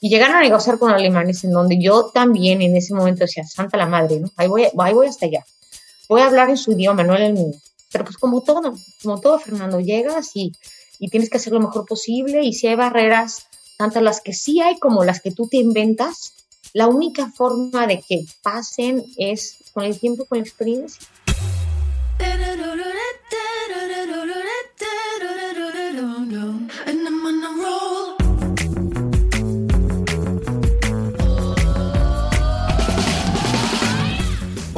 Y llegaron a negociar con alemanes en donde yo también en ese momento decía, santa la madre, ¿no? Ahí voy, ahí voy hasta allá. Voy a hablar en su idioma, no en el mío. Pero pues como todo, como todo, Fernando, llegas y, y tienes que hacer lo mejor posible y si hay barreras, tanto las que sí hay como las que tú te inventas, la única forma de que pasen es con el tiempo, con la experiencia.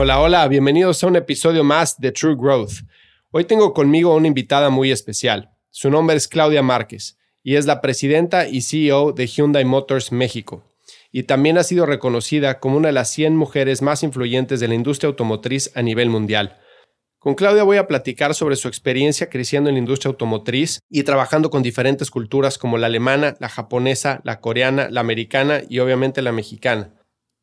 Hola, hola, bienvenidos a un episodio más de True Growth. Hoy tengo conmigo una invitada muy especial. Su nombre es Claudia Márquez y es la presidenta y CEO de Hyundai Motors México. Y también ha sido reconocida como una de las 100 mujeres más influyentes de la industria automotriz a nivel mundial. Con Claudia voy a platicar sobre su experiencia creciendo en la industria automotriz y trabajando con diferentes culturas como la alemana, la japonesa, la coreana, la americana y obviamente la mexicana.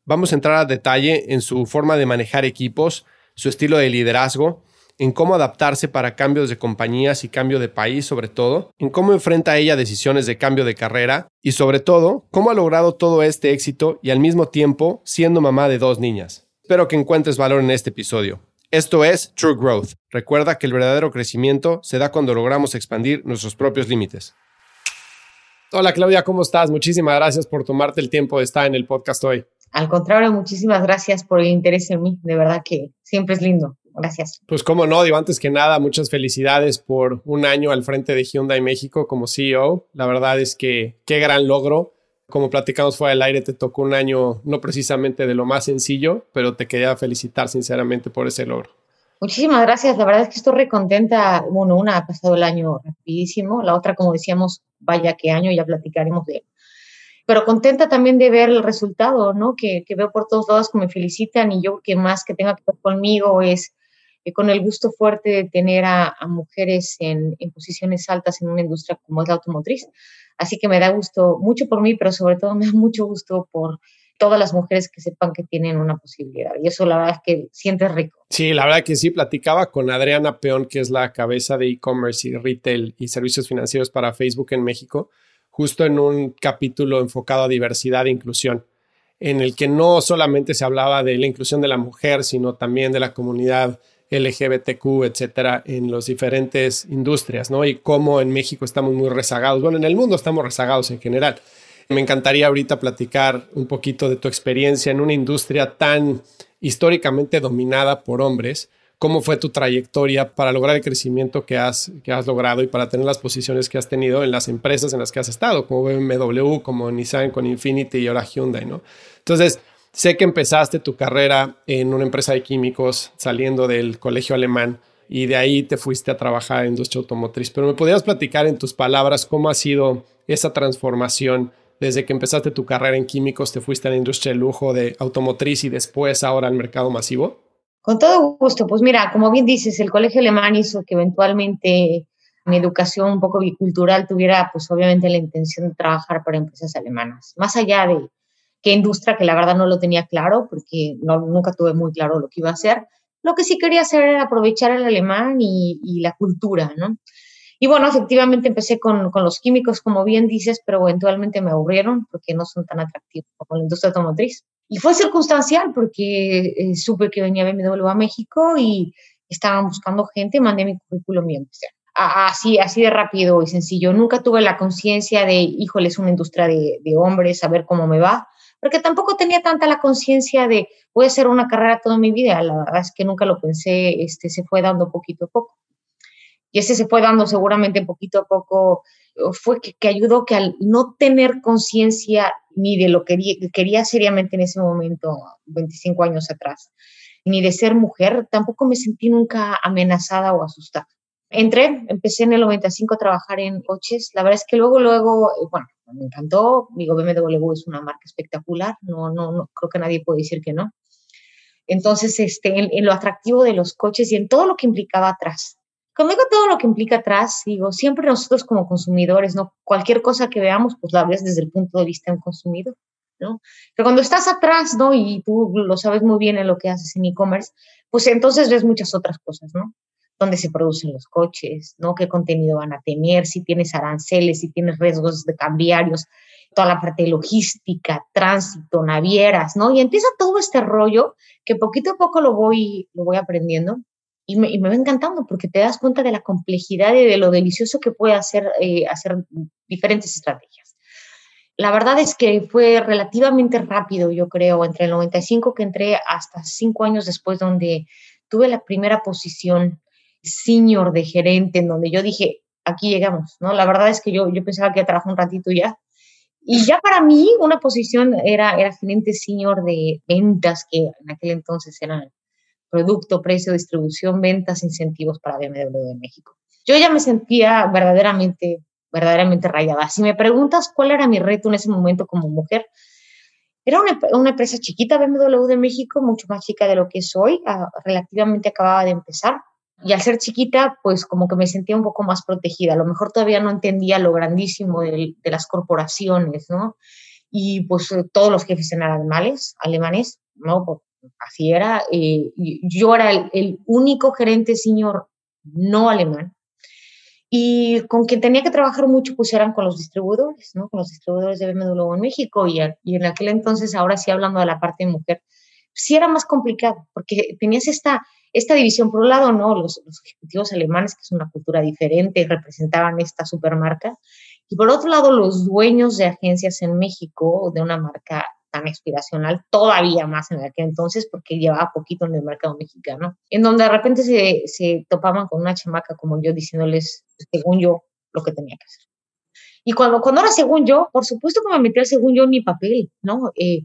Vamos a entrar a detalle en su forma de manejar equipos, su estilo de liderazgo, en cómo adaptarse para cambios de compañías y cambio de país sobre todo, en cómo enfrenta ella decisiones de cambio de carrera y sobre todo, cómo ha logrado todo este éxito y al mismo tiempo siendo mamá de dos niñas. Espero que encuentres valor en este episodio. Esto es True Growth. Recuerda que el verdadero crecimiento se da cuando logramos expandir nuestros propios límites. Hola Claudia, ¿cómo estás? Muchísimas gracias por tomarte el tiempo de estar en el podcast hoy. Al contrario, muchísimas gracias por el interés en mí. De verdad que siempre es lindo. Gracias. Pues cómo no, digo, antes que nada, muchas felicidades por un año al frente de Hyundai México como CEO. La verdad es que qué gran logro. Como platicamos fuera del aire, te tocó un año no precisamente de lo más sencillo, pero te quería felicitar sinceramente por ese logro. Muchísimas gracias. La verdad es que estoy recontenta. Bueno, una ha pasado el año rapidísimo. La otra, como decíamos, vaya qué año, ya platicaremos de él pero contenta también de ver el resultado, ¿no? Que, veo por todos lados que me felicitan y yo que más que tenga que ver conmigo es eh, con el gusto fuerte de tener a, mujeres en, en, posiciones altas en una industria como es la automotriz. Así que me da gusto mucho por mí, pero sobre todo me da mucho gusto por todas las mujeres que sepan que tienen una posibilidad. Y eso la verdad es que sientes rico. Sí, la verdad que sí, platicaba con Adriana Peón, que es la cabeza de e-commerce y retail y servicios financieros para Facebook en México justo en un capítulo enfocado a diversidad e inclusión, en el que no solamente se hablaba de la inclusión de la mujer, sino también de la comunidad LGBTQ, etcétera, en las diferentes industrias, ¿no? Y cómo en México estamos muy rezagados. Bueno, en el mundo estamos rezagados en general. Me encantaría ahorita platicar un poquito de tu experiencia en una industria tan históricamente dominada por hombres cómo fue tu trayectoria para lograr el crecimiento que has, que has logrado y para tener las posiciones que has tenido en las empresas en las que has estado, como BMW, como Nissan, con Infinity y ahora Hyundai, ¿no? Entonces, sé que empezaste tu carrera en una empresa de químicos saliendo del colegio alemán y de ahí te fuiste a trabajar en industria automotriz, pero me podrías platicar en tus palabras cómo ha sido esa transformación desde que empezaste tu carrera en químicos, te fuiste a la industria de lujo de automotriz y después ahora al mercado masivo? Con todo gusto. Pues mira, como bien dices, el colegio alemán hizo que eventualmente mi educación un poco bicultural tuviera, pues obviamente, la intención de trabajar para empresas alemanas. Más allá de qué industria, que la verdad no lo tenía claro, porque no, nunca tuve muy claro lo que iba a hacer. Lo que sí quería hacer era aprovechar el alemán y, la cultura, ¿no? Y bueno, efectivamente empecé con, con, los químicos, como bien dices, pero eventualmente me aburrieron porque no son tan atractivos como la industria automotriz. Y fue circunstancial porque eh, supe que venía BMW a México y estaban buscando gente, mandé mi currículum y empecé. Así, así de rápido y sencillo. Nunca tuve la conciencia de, híjole, es una industria de, hombres, a ver cómo me va, porque tampoco tenía tanta la conciencia de, voy a hacer una carrera toda mi vida. La verdad es que nunca lo pensé, este, se fue dando poquito a poco. Y ese se fue dando seguramente poquito a poco fue que, ayudó que al no tener conciencia ni de lo que quería seriamente en ese momento, 25 años atrás, ni de ser mujer, tampoco me sentí nunca amenazada o asustada. Entré, empecé en el 95 a trabajar en coches. La verdad es que luego, luego, eh, bueno, me encantó. Digo, BMW es una marca espectacular. No, no, no creo que nadie puede decir que no. Entonces, este, en, lo atractivo de los coches y en todo lo que implicaba atrás. Cuando digo todo lo que implica atrás, digo, siempre nosotros como consumidores, ¿no? Cualquier cosa que veamos, pues la ves desde el punto de vista de un consumidor, ¿no? Pero cuando estás atrás, ¿no? Y tú lo sabes muy bien en lo que haces en e-commerce, pues entonces ves muchas otras cosas, ¿no? Dónde se producen los coches, ¿no? ¿Qué contenido van a tener? Si tienes aranceles, si tienes riesgos de cambiarios, toda la parte de logística, tránsito, navieras, ¿no? Y empieza todo este rollo que poquito a poco lo voy, lo voy aprendiendo y me, y me va encantando porque te das cuenta de la complejidad y de lo delicioso que puede hacer, eh, hacer diferentes estrategias. La verdad es que fue relativamente rápido, yo creo, entre el 95 que entré hasta cinco años después, donde tuve la primera posición senior de gerente, en donde yo dije, aquí llegamos, ¿no? La verdad es que yo, yo pensaba que trabajaba un ratito ya, y ya para mí una posición era, era gerente senior de ventas, que en aquel entonces eran producto, precio, distribución, ventas, incentivos para BMW de México. Yo ya me sentía verdaderamente, verdaderamente rayada. Si me preguntas cuál era mi reto en ese momento como mujer, era una, una empresa chiquita, BMW de México, mucho más chica de lo que soy, ah, relativamente acababa de empezar. Y al ser chiquita, pues como que me sentía un poco más protegida. A lo mejor todavía no entendía lo grandísimo de, las corporaciones, ¿no? Y pues todos los jefes eran alemanes, alemanes, ¿no? Así era. Eh, yo era el, único gerente senior no alemán. Y con quien tenía que trabajar mucho, pues eran con los distribuidores, ¿no? Con los distribuidores de BMW en México. Y, y en aquel entonces, ahora sí hablando de la parte de mujer, sí era más complicado, porque tenías esta esta división, por un lado, ¿no? Los, ejecutivos alemanes, que es una cultura diferente, representaban esta supermarca, y por otro lado, los dueños de agencias en México, de una marca tan aspiracional, todavía más en aquel entonces, porque llevaba poquito en el mercado mexicano, en donde de repente se, se topaban con una chamaca como yo diciéndoles, según yo, lo que tenía que hacer. Y cuando, cuando era según yo, por supuesto que me metía según yo en mi papel, ¿no? Eh,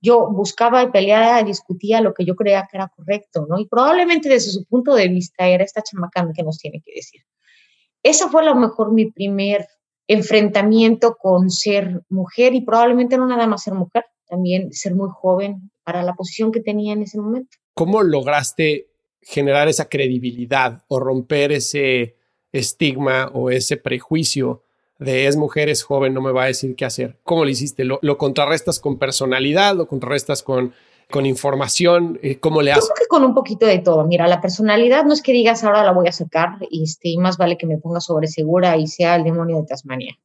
yo buscaba y peleaba, discutía lo que yo creía que era correcto, ¿no? Y probablemente desde su punto de vista era esta chamaca que nos tiene que decir. Ese fue a lo mejor mi primer enfrentamiento con ser mujer y probablemente no nada más ser mujer, también ser muy joven para la posición que tenía en ese momento. ¿Cómo lograste generar esa credibilidad o romper ese estigma o ese prejuicio de es mujer, es joven, no me va a decir qué hacer. ¿Cómo lo hiciste? ¿Lo, contrarrestas con personalidad? ¿Lo contrarrestas con, con información? Eh, ¿Cómo le haces? Creo que con un poquito de todo. Mira, la personalidad no es que digas ahora la voy a sacar este, y más vale que me ponga sobre segura y sea el demonio de Tasmania.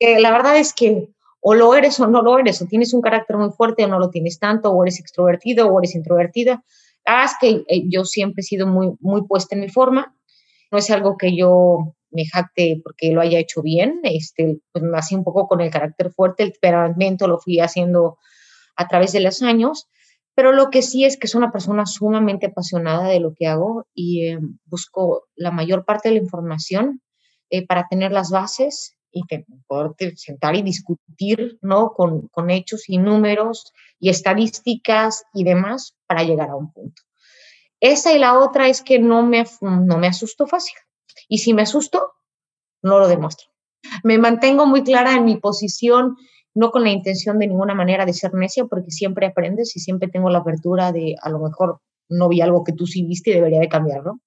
la verdad es que o lo eres o no lo eres, o tienes un carácter muy fuerte o no lo tienes tanto, o eres extrovertido o eres introvertida. Haz que eh, yo siempre he sido muy, muy puesta en mi forma. No es algo que yo me jacte porque lo haya hecho bien, este, pues hacía un poco con el carácter fuerte, el temperamento lo fui haciendo a través de los años, pero lo que sí es que soy una persona sumamente apasionada de lo que hago y eh, busco la mayor parte de la información eh, para tener las bases y poder sentar y discutir ¿no? Con, con hechos y números y estadísticas y demás para llegar a un punto. Esa y la otra es que no me, no me asusto fácil. Y si me asusto, no lo demuestro. Me mantengo muy clara en mi posición, no con la intención de ninguna manera de ser necia, porque siempre aprendes y siempre tengo la apertura de a lo mejor no vi algo que tú sí viste y debería de cambiarlo.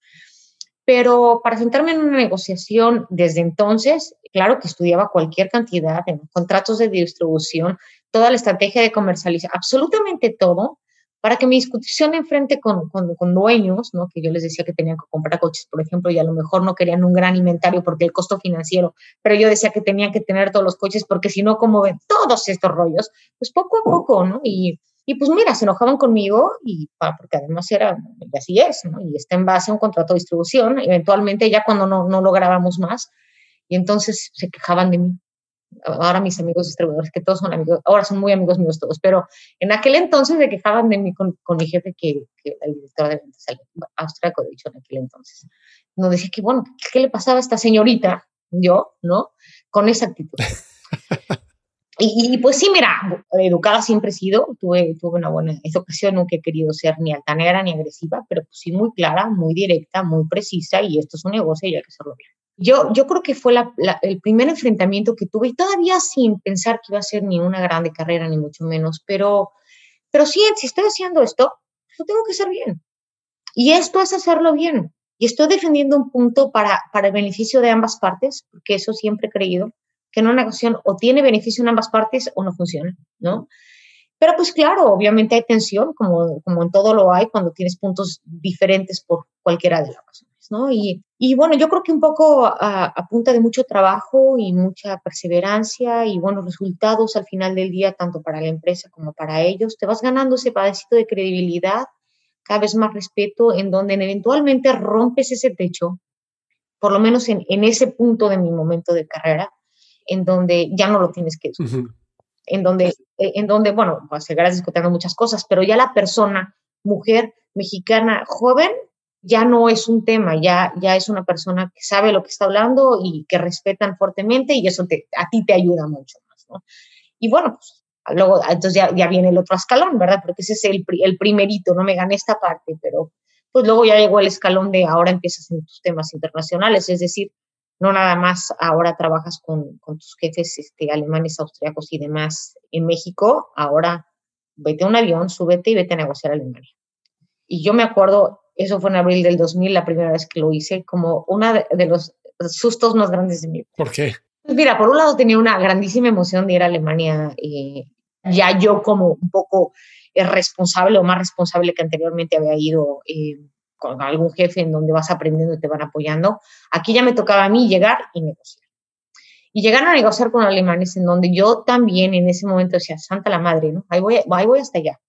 Pero para sentarme en una negociación desde entonces, claro que estudiaba cualquier cantidad de contratos de distribución, toda la estrategia de comercialización, absolutamente todo, para que mi discusión enfrente con, con, con, dueños, ¿no? que yo les decía que tenían que comprar coches, por ejemplo, y a lo mejor no querían un gran inventario porque el costo financiero, pero yo decía que tenían que tener todos los coches porque si no, como ven todos estos rollos, pues poco a poco, ¿no? Y, y pues mira, se enojaban conmigo y porque además era, y así es, ¿no? Y está en base a un contrato de distribución, eventualmente ya cuando no, no lográbamos más, y entonces se quejaban de mí ahora mis amigos distribuidores, que todos son amigos, ahora son muy amigos míos todos, pero en aquel entonces se quejaban de mí con, mi jefe, que, el director de ventas austriaco, de hecho, en aquel entonces. Nos decía que, bueno, ¿qué le pasaba a esta señorita? Yo, ¿no? con esa actitud. y, pues sí, mira, educada siempre he sido, tuve, tuve una buena educación, nunca he querido ser ni altanera ni agresiva, pero pues sí muy clara, muy directa, muy precisa y esto es un negocio y hay que hacerlo bien. Yo, yo creo que fue el primer enfrentamiento que tuve y todavía sin pensar que iba a ser ni una grande carrera, ni mucho menos, pero, pero sí, si estoy haciendo esto, lo tengo que hacer bien. Y esto es hacerlo bien. Y estoy defendiendo un punto para, para el beneficio de ambas partes, porque eso siempre he creído, que en una negociación o tiene beneficio en ambas partes o no funciona, ¿no? Pero pues claro, obviamente hay tensión, como, como en todo lo hay cuando tienes puntos diferentes por cualquiera de las razones, ¿no? Y, y bueno, yo creo que un poco a, a, punta de mucho trabajo y mucha perseverancia y buenos resultados al final del día, tanto para la empresa como para ellos, te vas ganando ese padecito de credibilidad cada vez más respeto, en donde eventualmente rompes ese techo, por lo menos en, en ese punto de mi momento de carrera, en donde ya no lo tienes que discutir. En donde, eh, en donde, bueno, pues seguirás discutiendo muchas cosas, pero ya la persona, mujer, mexicana, joven, ya no es un tema, ya, ya es una persona que sabe lo que está hablando y que respetan fuertemente y eso te, a ti te ayuda mucho más, ¿no? Y bueno, pues Luego, entonces ya, ya viene el otro escalón, ¿verdad? Porque ese es el, el primerito, no me gané esta parte, pero pues luego ya llegó el escalón de ahora empiezas en tus temas internacionales, es decir, no nada más ahora trabajas con, con tus jefes este, alemanes, austriacos y demás en México, ahora vete a un avión, súbete y vete a negociar a Alemania. Y yo me acuerdo, eso fue en abril del 2000, la primera vez que lo hice, como uno de, de los sustos más grandes de mi vida. ¿Por qué? Pues mira, por un lado tenía una grandísima emoción de ir a Alemania, eh, ya yo como un poco responsable o más responsable que anteriormente había ido eh, con algún jefe en donde vas aprendiendo y te van apoyando. Aquí ya me tocaba a mí llegar y negociar. Y llegar a negociar con alemanes en donde yo también en ese momento decía, santa la madre, ¿no? Ahí voy, ahí voy hasta allá.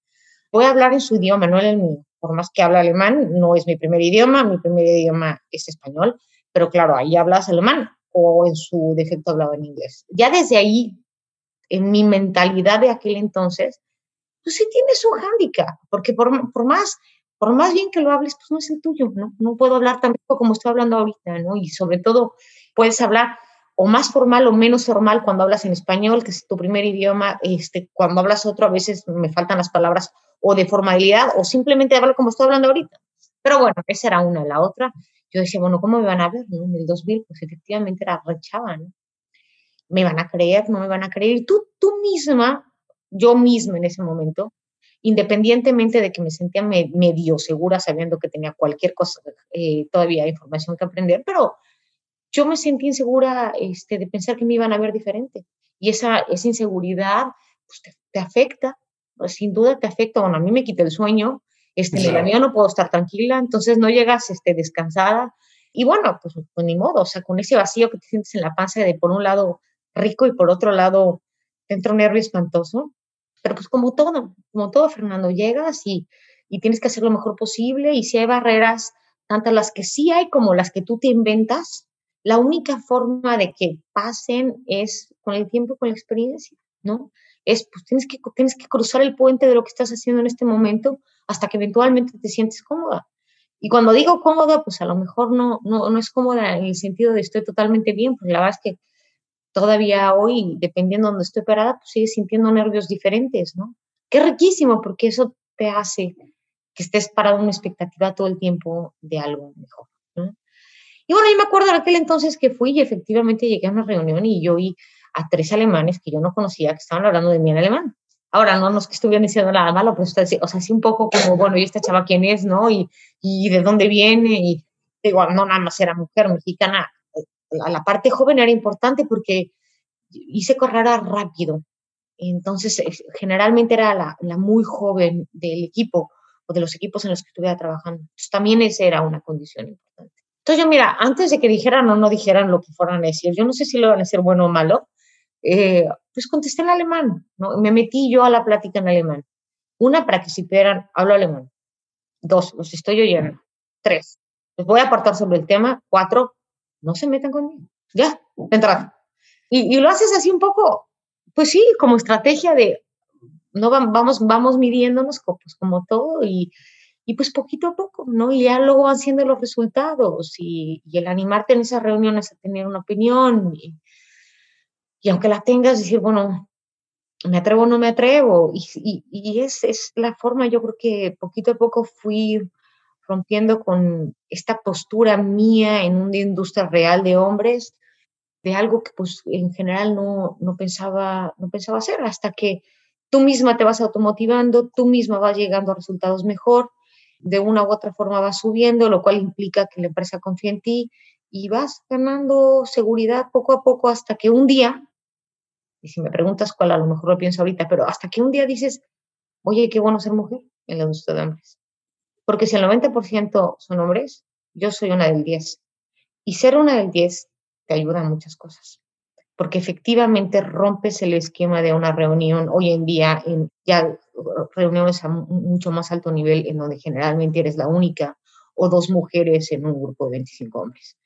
Voy a hablar en su idioma, no en el mío. Por más que hable alemán, no es mi primer idioma, mi primer idioma es español, pero claro, ahí hablas alemán o en su defecto hablaba en inglés. Ya desde ahí, en mi mentalidad de aquel entonces, pues sí tienes un hándicap, porque por, por, más, por más bien que lo hables, pues no es el tuyo, ¿no? No puedo hablar tampoco como estoy hablando ahorita, ¿no? Y sobre todo puedes hablar o más formal o menos formal cuando hablas en español, que es tu primer idioma, este, cuando hablas otro a veces me faltan las palabras o de formalidad o simplemente hablar como estoy hablando ahorita. Pero bueno, esa era una. La otra, yo decía, bueno, ¿cómo me van a ver? En el 2000, pues efectivamente era rechava, ¿no? ¿Me van a creer? ¿No me van a creer? Tú, tú misma, yo misma en ese momento, independientemente de que me sentía medio segura sabiendo que tenía cualquier cosa, eh, todavía información que aprender, pero yo me sentí insegura este, de pensar que me iban a ver diferente. Y esa, esa inseguridad pues, te, te afecta, pues, sin duda te afecta. Bueno, a mí me quita el sueño, este, en el avión no puedo estar tranquila, entonces no llegas este, descansada. Y bueno, pues, pues, ni modo, o sea, con ese vacío que te sientes en la panza de por un lado rico y por otro lado dentro un nervio espantoso. Pero pues como todo, como todo, Fernando, llegas y, y tienes que hacer lo mejor posible y si hay barreras, tantas las que sí hay como las que tú te inventas, la única forma de que pasen es con el tiempo, con la experiencia, ¿no? Es, pues tienes que, tienes que cruzar el puente de lo que estás haciendo en este momento hasta que eventualmente te sientes cómoda. Y cuando digo cómoda, pues a lo mejor no, no, no es cómoda en el sentido de estoy totalmente bien, porque la verdad es que todavía hoy, dependiendo de donde estoy parada, pues sigues sintiendo nervios diferentes, ¿no? Qué riquísimo, porque eso te hace que estés parado en una expectativa todo el tiempo de algo mejor, ¿no? Y bueno, yo me acuerdo en aquel entonces que fui y efectivamente llegué a una reunión y yo vi a tres alemanes que yo no conocía que estaban hablando de mí en alemán. Ahora, no, no es que estuvieran diciendo nada malo, pero o sea, sí un poco como, bueno, ¿y esta chava quién es, no? Y, y de dónde viene, y digo, no, nada más era mujer mexicana. La, la parte joven era importante porque hice carrera rápido. Entonces, generalmente era la, la, muy joven del equipo o de los equipos en los que estuviera trabajando. Entonces, también esa era una condición importante. Entonces, yo, mira, antes de que dijeran o no dijeran lo que fueran a decir, yo no sé si lo van a decir bueno o malo, eh, pues contesté en alemán, ¿no? Me metí yo a la plática en alemán. Una, para que supieran, hablo alemán. Dos, los estoy oyendo. Tres, les voy a apartar sobre el tema. Cuatro, no se metan conmigo. Ya, entrada. Y, y lo haces así un poco, pues sí, como estrategia de, no vamos, vamos midiéndonos pues, como todo y, y pues poquito a poco, ¿no? Y ya luego van siendo los resultados y, y el animarte en esas reuniones a tener una opinión. Y, y aunque la tengas, decir, bueno, me atrevo o no me atrevo. Y, y, es, es, la forma, yo creo que poquito a poco fui rompiendo con esta postura mía en una industria real de hombres, de algo que pues en general no, no, pensaba, no pensaba hacer, hasta que tú misma te vas automotivando, tú misma vas llegando a resultados mejor, de una u otra forma vas subiendo, lo cual implica que la empresa confía en ti y vas ganando seguridad poco a poco hasta que un día y si me preguntas cuál, a lo mejor lo pienso ahorita, pero hasta que un día dices, oye, qué bueno ser mujer en la industria de hombres. Porque si el 90% son hombres, yo soy una del 10. Y ser una del 10 te ayuda en muchas cosas. Porque efectivamente rompes el esquema de una reunión hoy en día, en ya reuniones a mucho más alto nivel, en donde generalmente eres la única o dos mujeres en un grupo de 25 hombres.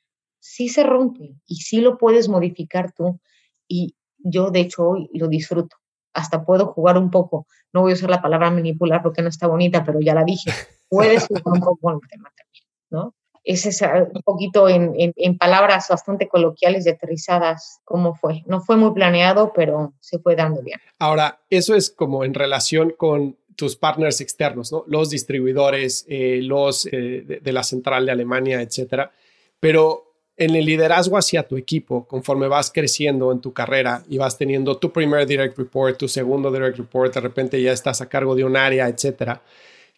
Sí se rompe y sí lo puedes modificar tú. Y yo de hecho hoy lo disfruto. Hasta puedo jugar un poco. No voy a usar la palabra manipular porque no está bonita, pero ya la dije. Puedes jugar un poco con el tema también, ¿no? Es un poquito en, en, palabras bastante coloquiales y aterrizadas cómo fue. No fue muy planeado, pero se fue dando bien. Ahora, eso es como en relación con tus partners externos, ¿no? Los distribuidores, eh, los eh, de, de, la central de Alemania, etcétera. Pero en el liderazgo hacia tu equipo, conforme vas creciendo en tu carrera y vas teniendo tu primer direct report, tu segundo direct report, de repente ya estás a cargo de un área, etcétera.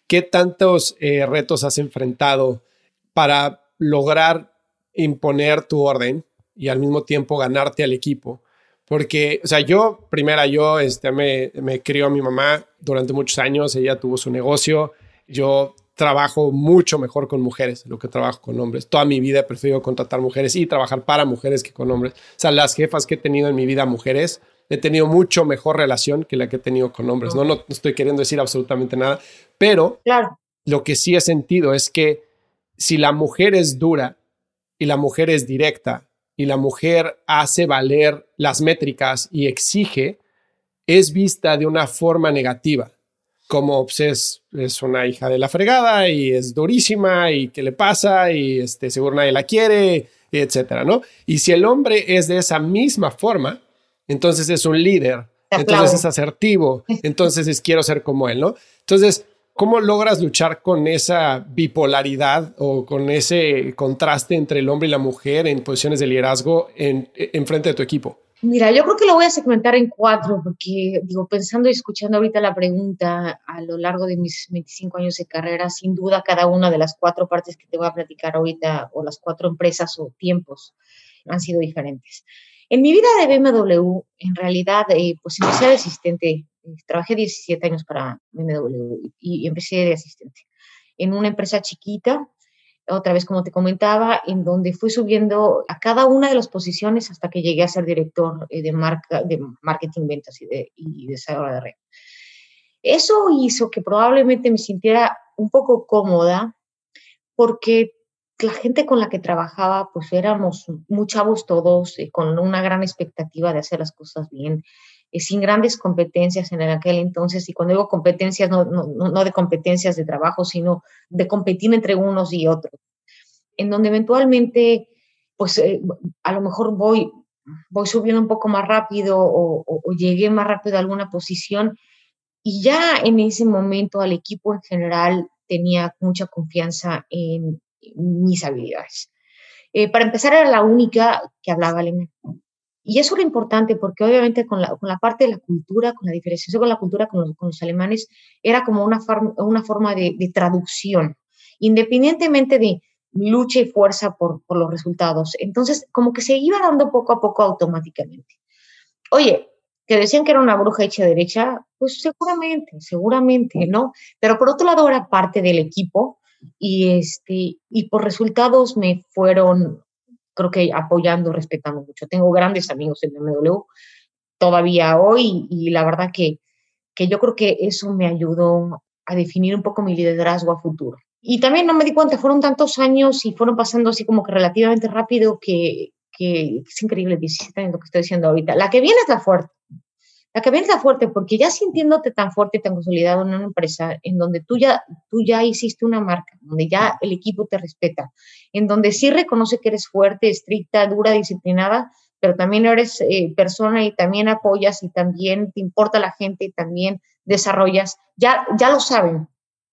¿Qué tantos eh, retos has enfrentado para lograr imponer tu orden y al mismo tiempo ganarte al equipo? Porque, o sea, yo, primera, yo este, me, me crió mi mamá durante muchos años, ella tuvo su negocio, yo trabajo mucho mejor con mujeres de lo que trabajo con hombres. Toda mi vida he preferido contratar mujeres y trabajar para mujeres que con hombres. O sea, las jefas que he tenido en mi vida mujeres, he tenido mucho mejor relación que la que he tenido con hombres. No, no, estoy queriendo decir absolutamente nada, pero claro. lo que sí he sentido es que si la mujer es dura y la mujer es directa y la mujer hace valer las métricas y exige, es vista de una forma negativa como pues, es, una hija de la fregada y es durísima y qué le pasa y este, seguro nadie la quiere, etcétera, ¿no? Y si el hombre es de esa misma forma, entonces es un líder, entonces es asertivo, entonces es quiero ser como él, ¿no? Entonces, ¿cómo logras luchar con esa bipolaridad o con ese contraste entre el hombre y la mujer en posiciones de liderazgo en, en frente de tu equipo? Mira, yo creo que lo voy a segmentar en cuatro, porque digo, pensando y escuchando ahorita la pregunta a lo largo de mis 25 años de carrera, sin duda cada una de las cuatro partes que te voy a platicar ahorita, o las cuatro empresas o tiempos, han sido diferentes. En mi vida de BMW, en realidad, eh, pues empecé de asistente, eh, trabajé 17 años para BMW y empecé de asistente en una empresa chiquita otra vez como te comentaba, en donde fui subiendo a cada una de las posiciones hasta que llegué a ser director eh, de, marca, de marketing, ventas y, de, y desarrollo de red. Eso hizo que probablemente me sintiera un poco cómoda porque la gente con la que trabajaba, pues éramos muy chavos todos, eh, con una gran expectativa de hacer las cosas bien, eh, sin grandes competencias en aquel entonces, y cuando digo competencias, no, no, no, de competencias de trabajo, sino de competir entre unos y otros, en donde eventualmente, pues eh, a lo mejor voy, voy subiendo un poco más rápido o, o, llegué más rápido a alguna posición, y ya en ese momento al equipo en general tenía mucha confianza en, mis habilidades. Eh, para empezar, era la única que hablaba alemán. Y eso era importante porque obviamente con la, con la parte de la cultura, con la diferenciación con la cultura con los, con los alemanes, era como una, una forma de, de, traducción, independientemente de lucha y fuerza por, por, los resultados. Entonces, como que se iba dando poco a poco automáticamente. Oye, que decían que era una bruja hecha derecha, pues seguramente, seguramente, ¿no? Pero por otro lado era parte del equipo y, este, y por resultados me fueron creo que apoyando, respetando mucho. Tengo grandes amigos en BMW todavía hoy y la verdad que, que yo creo que eso me ayudó a definir un poco mi liderazgo a futuro. Y también no me di cuenta, fueron tantos años y fueron pasando así como que relativamente rápido que, que es increíble, 17 años lo que estoy diciendo ahorita. La que viene es la fuerte. La la fuerte, porque ya sintiéndote tan fuerte y tan consolidado en una empresa en donde tú ya, tú ya hiciste una marca, donde ya el equipo te respeta, en donde sí reconoce que eres fuerte, estricta, dura, disciplinada, pero también eres eh, persona y también apoyas y también te importa la gente y también desarrollas, ya, ya lo saben.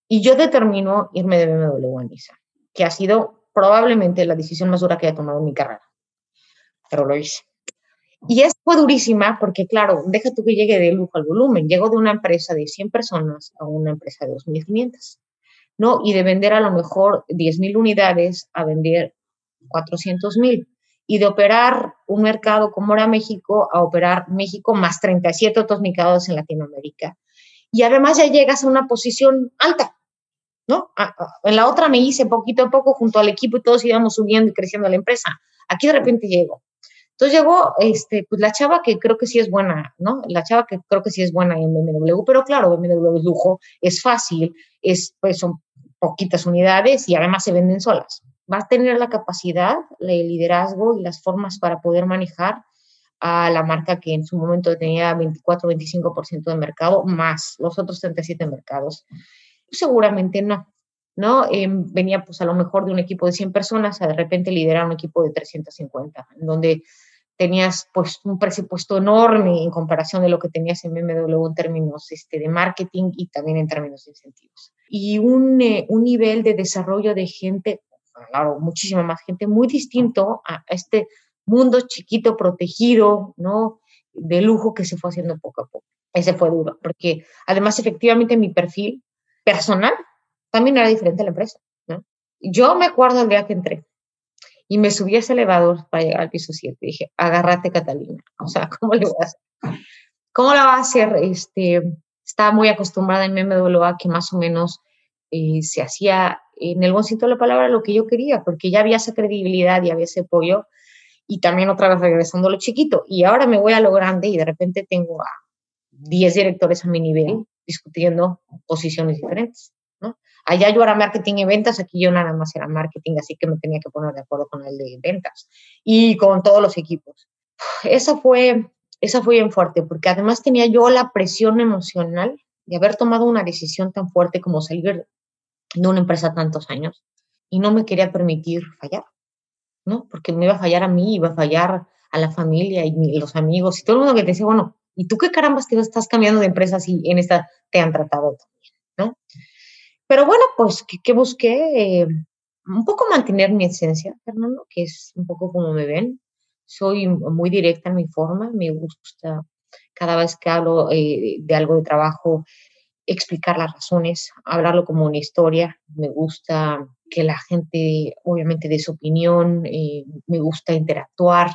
Y yo determino irme de BMW a Nissan, que ha sido probablemente la decisión más dura que he tomado en mi carrera, pero lo hice. Y es fue durísima porque, claro, deja tú que llegue de lujo al volumen. Llego de una empresa de 100 personas a una empresa de 2.500, ¿no? Y de vender a lo mejor 10.000 unidades a vender 400.000. Y de operar un mercado como era México a operar México más 37 otros mercados en Latinoamérica. Y además ya llegas a una posición alta, ¿no? En la otra me hice poquito a poco junto al equipo y todos íbamos subiendo y creciendo la empresa. Aquí de repente llego entonces llegó este, pues la chava que creo que sí es buena, ¿no? La chava que creo que sí es buena en BMW, pero claro, BMW es lujo, es fácil, es, pues son poquitas unidades y además se venden solas. Va a tener la capacidad, el liderazgo y las formas para poder manejar a la marca que en su momento tenía 24-25% de mercado, más los otros 37 mercados. Seguramente no, ¿no? Em, venía pues a lo mejor de un equipo de 100 personas a de repente liderar un equipo de 350, en donde tenías pues un presupuesto enorme en comparación de lo que tenías en BMW en términos este, de marketing y también en términos de incentivos. Y un, eh, un nivel de desarrollo de gente, claro, muchísima más gente, muy distinto a, este mundo chiquito, protegido, ¿no? De lujo que se fue haciendo poco a poco. Ese fue duro, porque además efectivamente mi perfil personal también era diferente a la empresa. ¿no? Yo me acuerdo el día que entré, y me subí a ese elevador para llegar al piso 7. Dije, agárrate, Catalina. O sea, ¿cómo le voy a hacer? ¿Cómo la va a hacer? Este, estaba muy acostumbrada en BMW a que más o menos eh, se hacía, en el buen sentido de la palabra, lo que yo quería, porque ya había esa credibilidad y había ese apoyo. Y también otra vez regresando a lo chiquito. Y ahora me voy a lo grande y de repente tengo a 10 directores a mi nivel discutiendo posiciones diferentes. Allá yo era marketing y ventas, aquí yo nada más era marketing, así que me tenía que poner de acuerdo con el de ventas y con todos los equipos. Esa fue, esa fue bien fuerte, porque además tenía yo la presión emocional de haber tomado una decisión tan fuerte como salir de una empresa tantos años y no me quería permitir fallar, ¿no? Porque me iba a fallar a mí, iba a fallar a la familia y los amigos y todo el mundo que te decía, bueno, ¿y tú qué carambas te estás cambiando de empresa si en esta te han tratado también, ¿no? Pero bueno, pues que, busqué eh, un poco mantener mi esencia, Fernando, que es un poco como me ven. Soy muy directa en mi forma, me gusta cada vez que hablo eh, de algo de trabajo explicar las razones, hablarlo como una historia. Me gusta que la gente obviamente dé su opinión, eh, me gusta interactuar,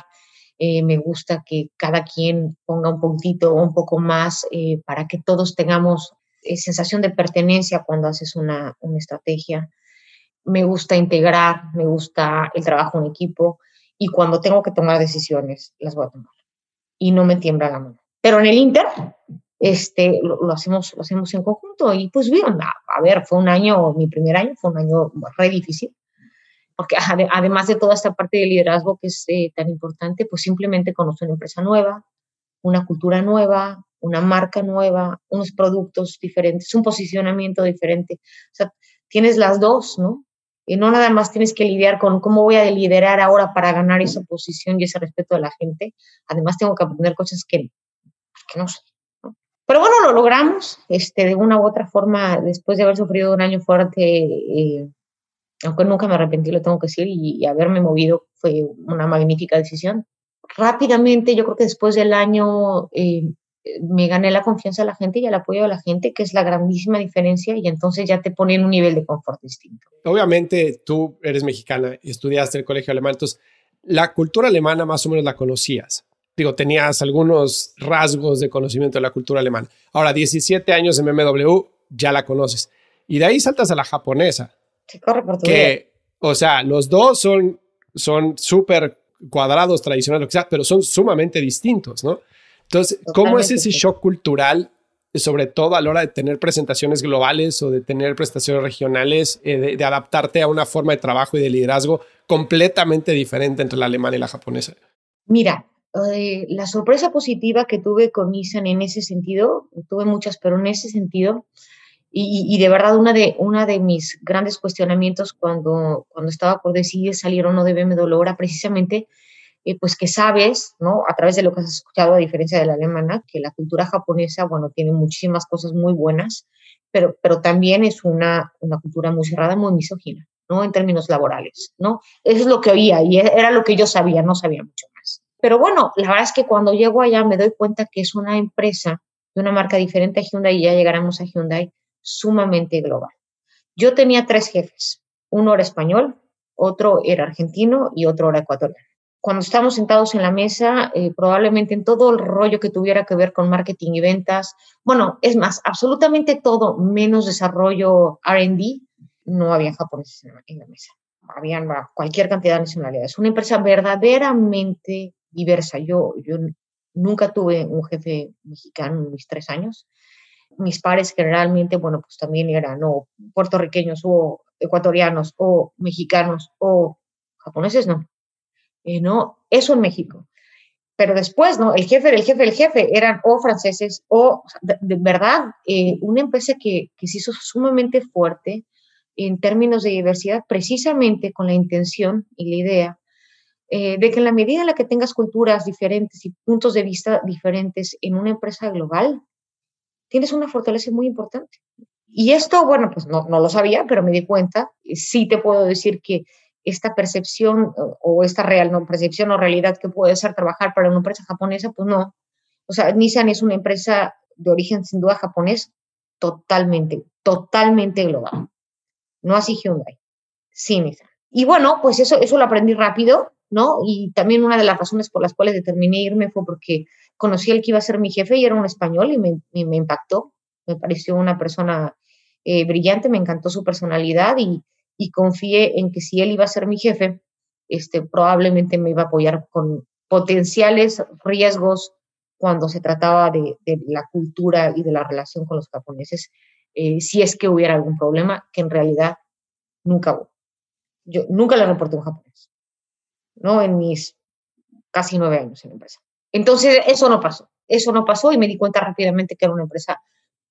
me gusta que cada quien ponga un poquito o un poco más para que todos tengamos sensación de pertenencia cuando haces una, una estrategia. Me gusta integrar, me gusta el trabajo en equipo y cuando tengo que tomar decisiones, las voy a tomar. Y no me tiembla la mano. Pero en el Inter, este, lo, hacemos, lo hacemos en conjunto y pues bien, a, ver, fue un año, mi primer año fue un año re difícil, porque además de toda esta parte de liderazgo que es eh, tan importante, pues simplemente conocer una empresa nueva, una cultura nueva, una marca nueva, unos productos diferentes, un posicionamiento diferente. O sea, tienes las dos, ¿no? Y no nada más tienes que lidiar con cómo voy a liderar ahora para ganar esa posición y ese respeto de la gente. Además, tengo que aprender cosas que, que no sé. Pero bueno, lo logramos. Este, de una u otra forma, después de haber sufrido un año fuerte, eh, aunque nunca me arrepentí, lo tengo que decir, y haberme movido fue una magnífica decisión. Rápidamente, yo creo que después del año eh, me gané la confianza de la gente y el apoyo de la gente, que es la grandísima diferencia, y entonces ya te pone en un nivel de confort distinto. Obviamente tú eres mexicana y estudiaste en el colegio alemán, entonces la cultura alemana más o menos la conocías. Digo, tenías algunos rasgos de conocimiento de la cultura alemana. Ahora, 17 años en BMW, ya la conoces. Y de ahí saltas a la japonesa. Sí, corre por tu que, O sea, los dos son súper cuadrados, tradicionales, lo que sea, pero son sumamente distintos, ¿no? Entonces, ¿cómo es ese shock cultural, sobre todo a la hora de tener presentaciones globales o de tener prestaciones regionales, eh, de, adaptarte a una forma de trabajo y de liderazgo completamente diferente entre la alemana y la japonesa? Mira, eh, la sorpresa positiva que tuve con Nissan en ese sentido, tuve muchas, pero en ese sentido, y, de verdad una de, una de mis grandes cuestionamientos cuando, cuando estaba por decidir salir o no de BMW era precisamente eh, pues que sabes, ¿no? A través de lo que has escuchado, a diferencia de la alemana, que la cultura japonesa, bueno, tiene muchísimas cosas muy buenas, pero, pero también es una, una cultura muy cerrada, muy misógina, ¿no? En términos laborales, ¿no? Eso es lo que oía y era lo que yo sabía, no sabía mucho más. Pero bueno, la verdad es que cuando llego allá me doy cuenta que es una empresa de una marca diferente a Hyundai y ya llegaremos a Hyundai sumamente global. Yo tenía tres jefes, uno era español, otro era argentino y otro era ecuatoriano. Cuando estábamos sentados en la mesa, eh, probablemente en todo el rollo que tuviera que ver con marketing y ventas, bueno, es más, absolutamente todo menos desarrollo RD, no había japoneses en la, mesa. Habían cualquier cantidad de nacionalidades. Una empresa verdaderamente diversa. Yo, yo nunca tuve un jefe mexicano en mis tres años. Mis pares generalmente, bueno, pues también eran o puertorriqueños o ecuatorianos o mexicanos o japoneses, no. Eh, no, eso en México. Pero después, ¿no? El jefe del jefe del jefe eran o franceses o, de, verdad, eh, una empresa que, que se hizo sumamente fuerte en términos de diversidad, precisamente con la intención y la idea eh, de que en la medida en la que tengas culturas diferentes y puntos de vista diferentes en una empresa global, tienes una fortaleza muy importante. Y esto, bueno, pues no, no lo sabía, pero me di cuenta. Sí te puedo decir que esta percepción o esta real, no percepción o realidad que puede ser trabajar para una empresa japonesa, pues no. O sea, Nissan es una empresa de origen sin duda japonés, totalmente, totalmente global. No así Hyundai, sí Nissan. Y bueno, pues eso, eso lo aprendí rápido, ¿no? Y también una de las razones por las cuales determiné irme fue porque conocí al que iba a ser mi jefe y era un español y me, me impactó. Me pareció una persona eh, brillante, me encantó su personalidad y, y, confié en que si él iba a ser mi jefe, este, probablemente me iba a apoyar con potenciales riesgos cuando se trataba de, la cultura y de la relación con los japoneses, eh, si es que hubiera algún problema, que en realidad nunca hubo. Yo nunca le reporté un japonés, ¿no? En mis casi nueve años en la empresa. Entonces, eso no pasó. Eso no pasó y me di cuenta rápidamente que era una empresa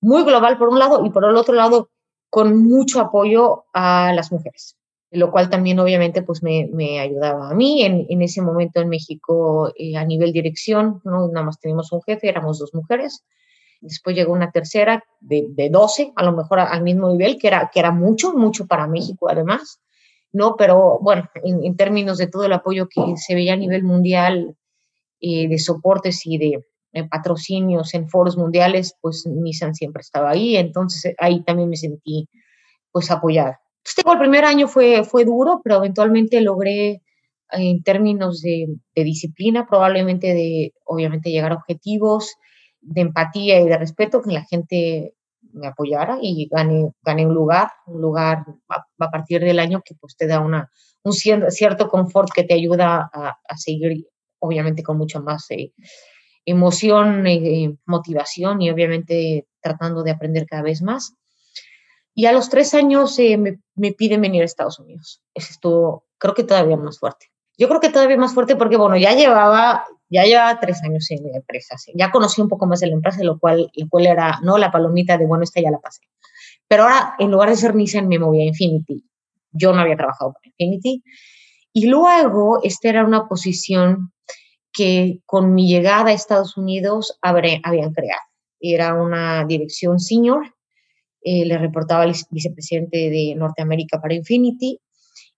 muy global por un lado y por el otro lado con mucho apoyo a las mujeres, lo cual también obviamente pues me, me ayudaba a mí. En, en, ese momento en México eh, a nivel dirección, no nada más teníamos un jefe, éramos dos mujeres. Después llegó una tercera de, de 12, a lo mejor al mismo nivel, que era, que era mucho, mucho para México además. ¿no? Pero bueno, en, en términos de todo el apoyo que se veía a nivel mundial eh, de soportes y de, en patrocinios en foros mundiales, pues Nissan siempre estaba ahí, entonces eh, ahí también me sentí pues apoyada. El primer año fue, fue duro, pero eventualmente logré en términos de, disciplina, probablemente de, obviamente, llegar a objetivos, de empatía y de respeto, que la gente me apoyara y gané, gané un lugar, un lugar a, a, partir del año que pues te da una, un cierto confort que te ayuda a, a seguir, obviamente, con mucho más eh, emoción, eh, motivación y obviamente tratando de aprender cada vez más. Y a los tres años eh, me, me, piden venir a Estados Unidos. Es esto, creo que todavía más fuerte. Yo creo que todavía más fuerte porque, bueno, ya llevaba, ya llevaba tres años en la empresa. ¿sí? Ya conocí un poco más de la empresa, lo cual, lo cual era, ¿no? La palomita de, bueno, esta ya la pasé. Pero ahora, en lugar de ser Nissan, me moví a Infinity. Yo no había trabajado para Infinity. Y luego, esta era una posición que con mi llegada a Estados Unidos habré, habían creado. Era una dirección senior, eh, le reportaba al vicepresidente de Norteamérica para Infinity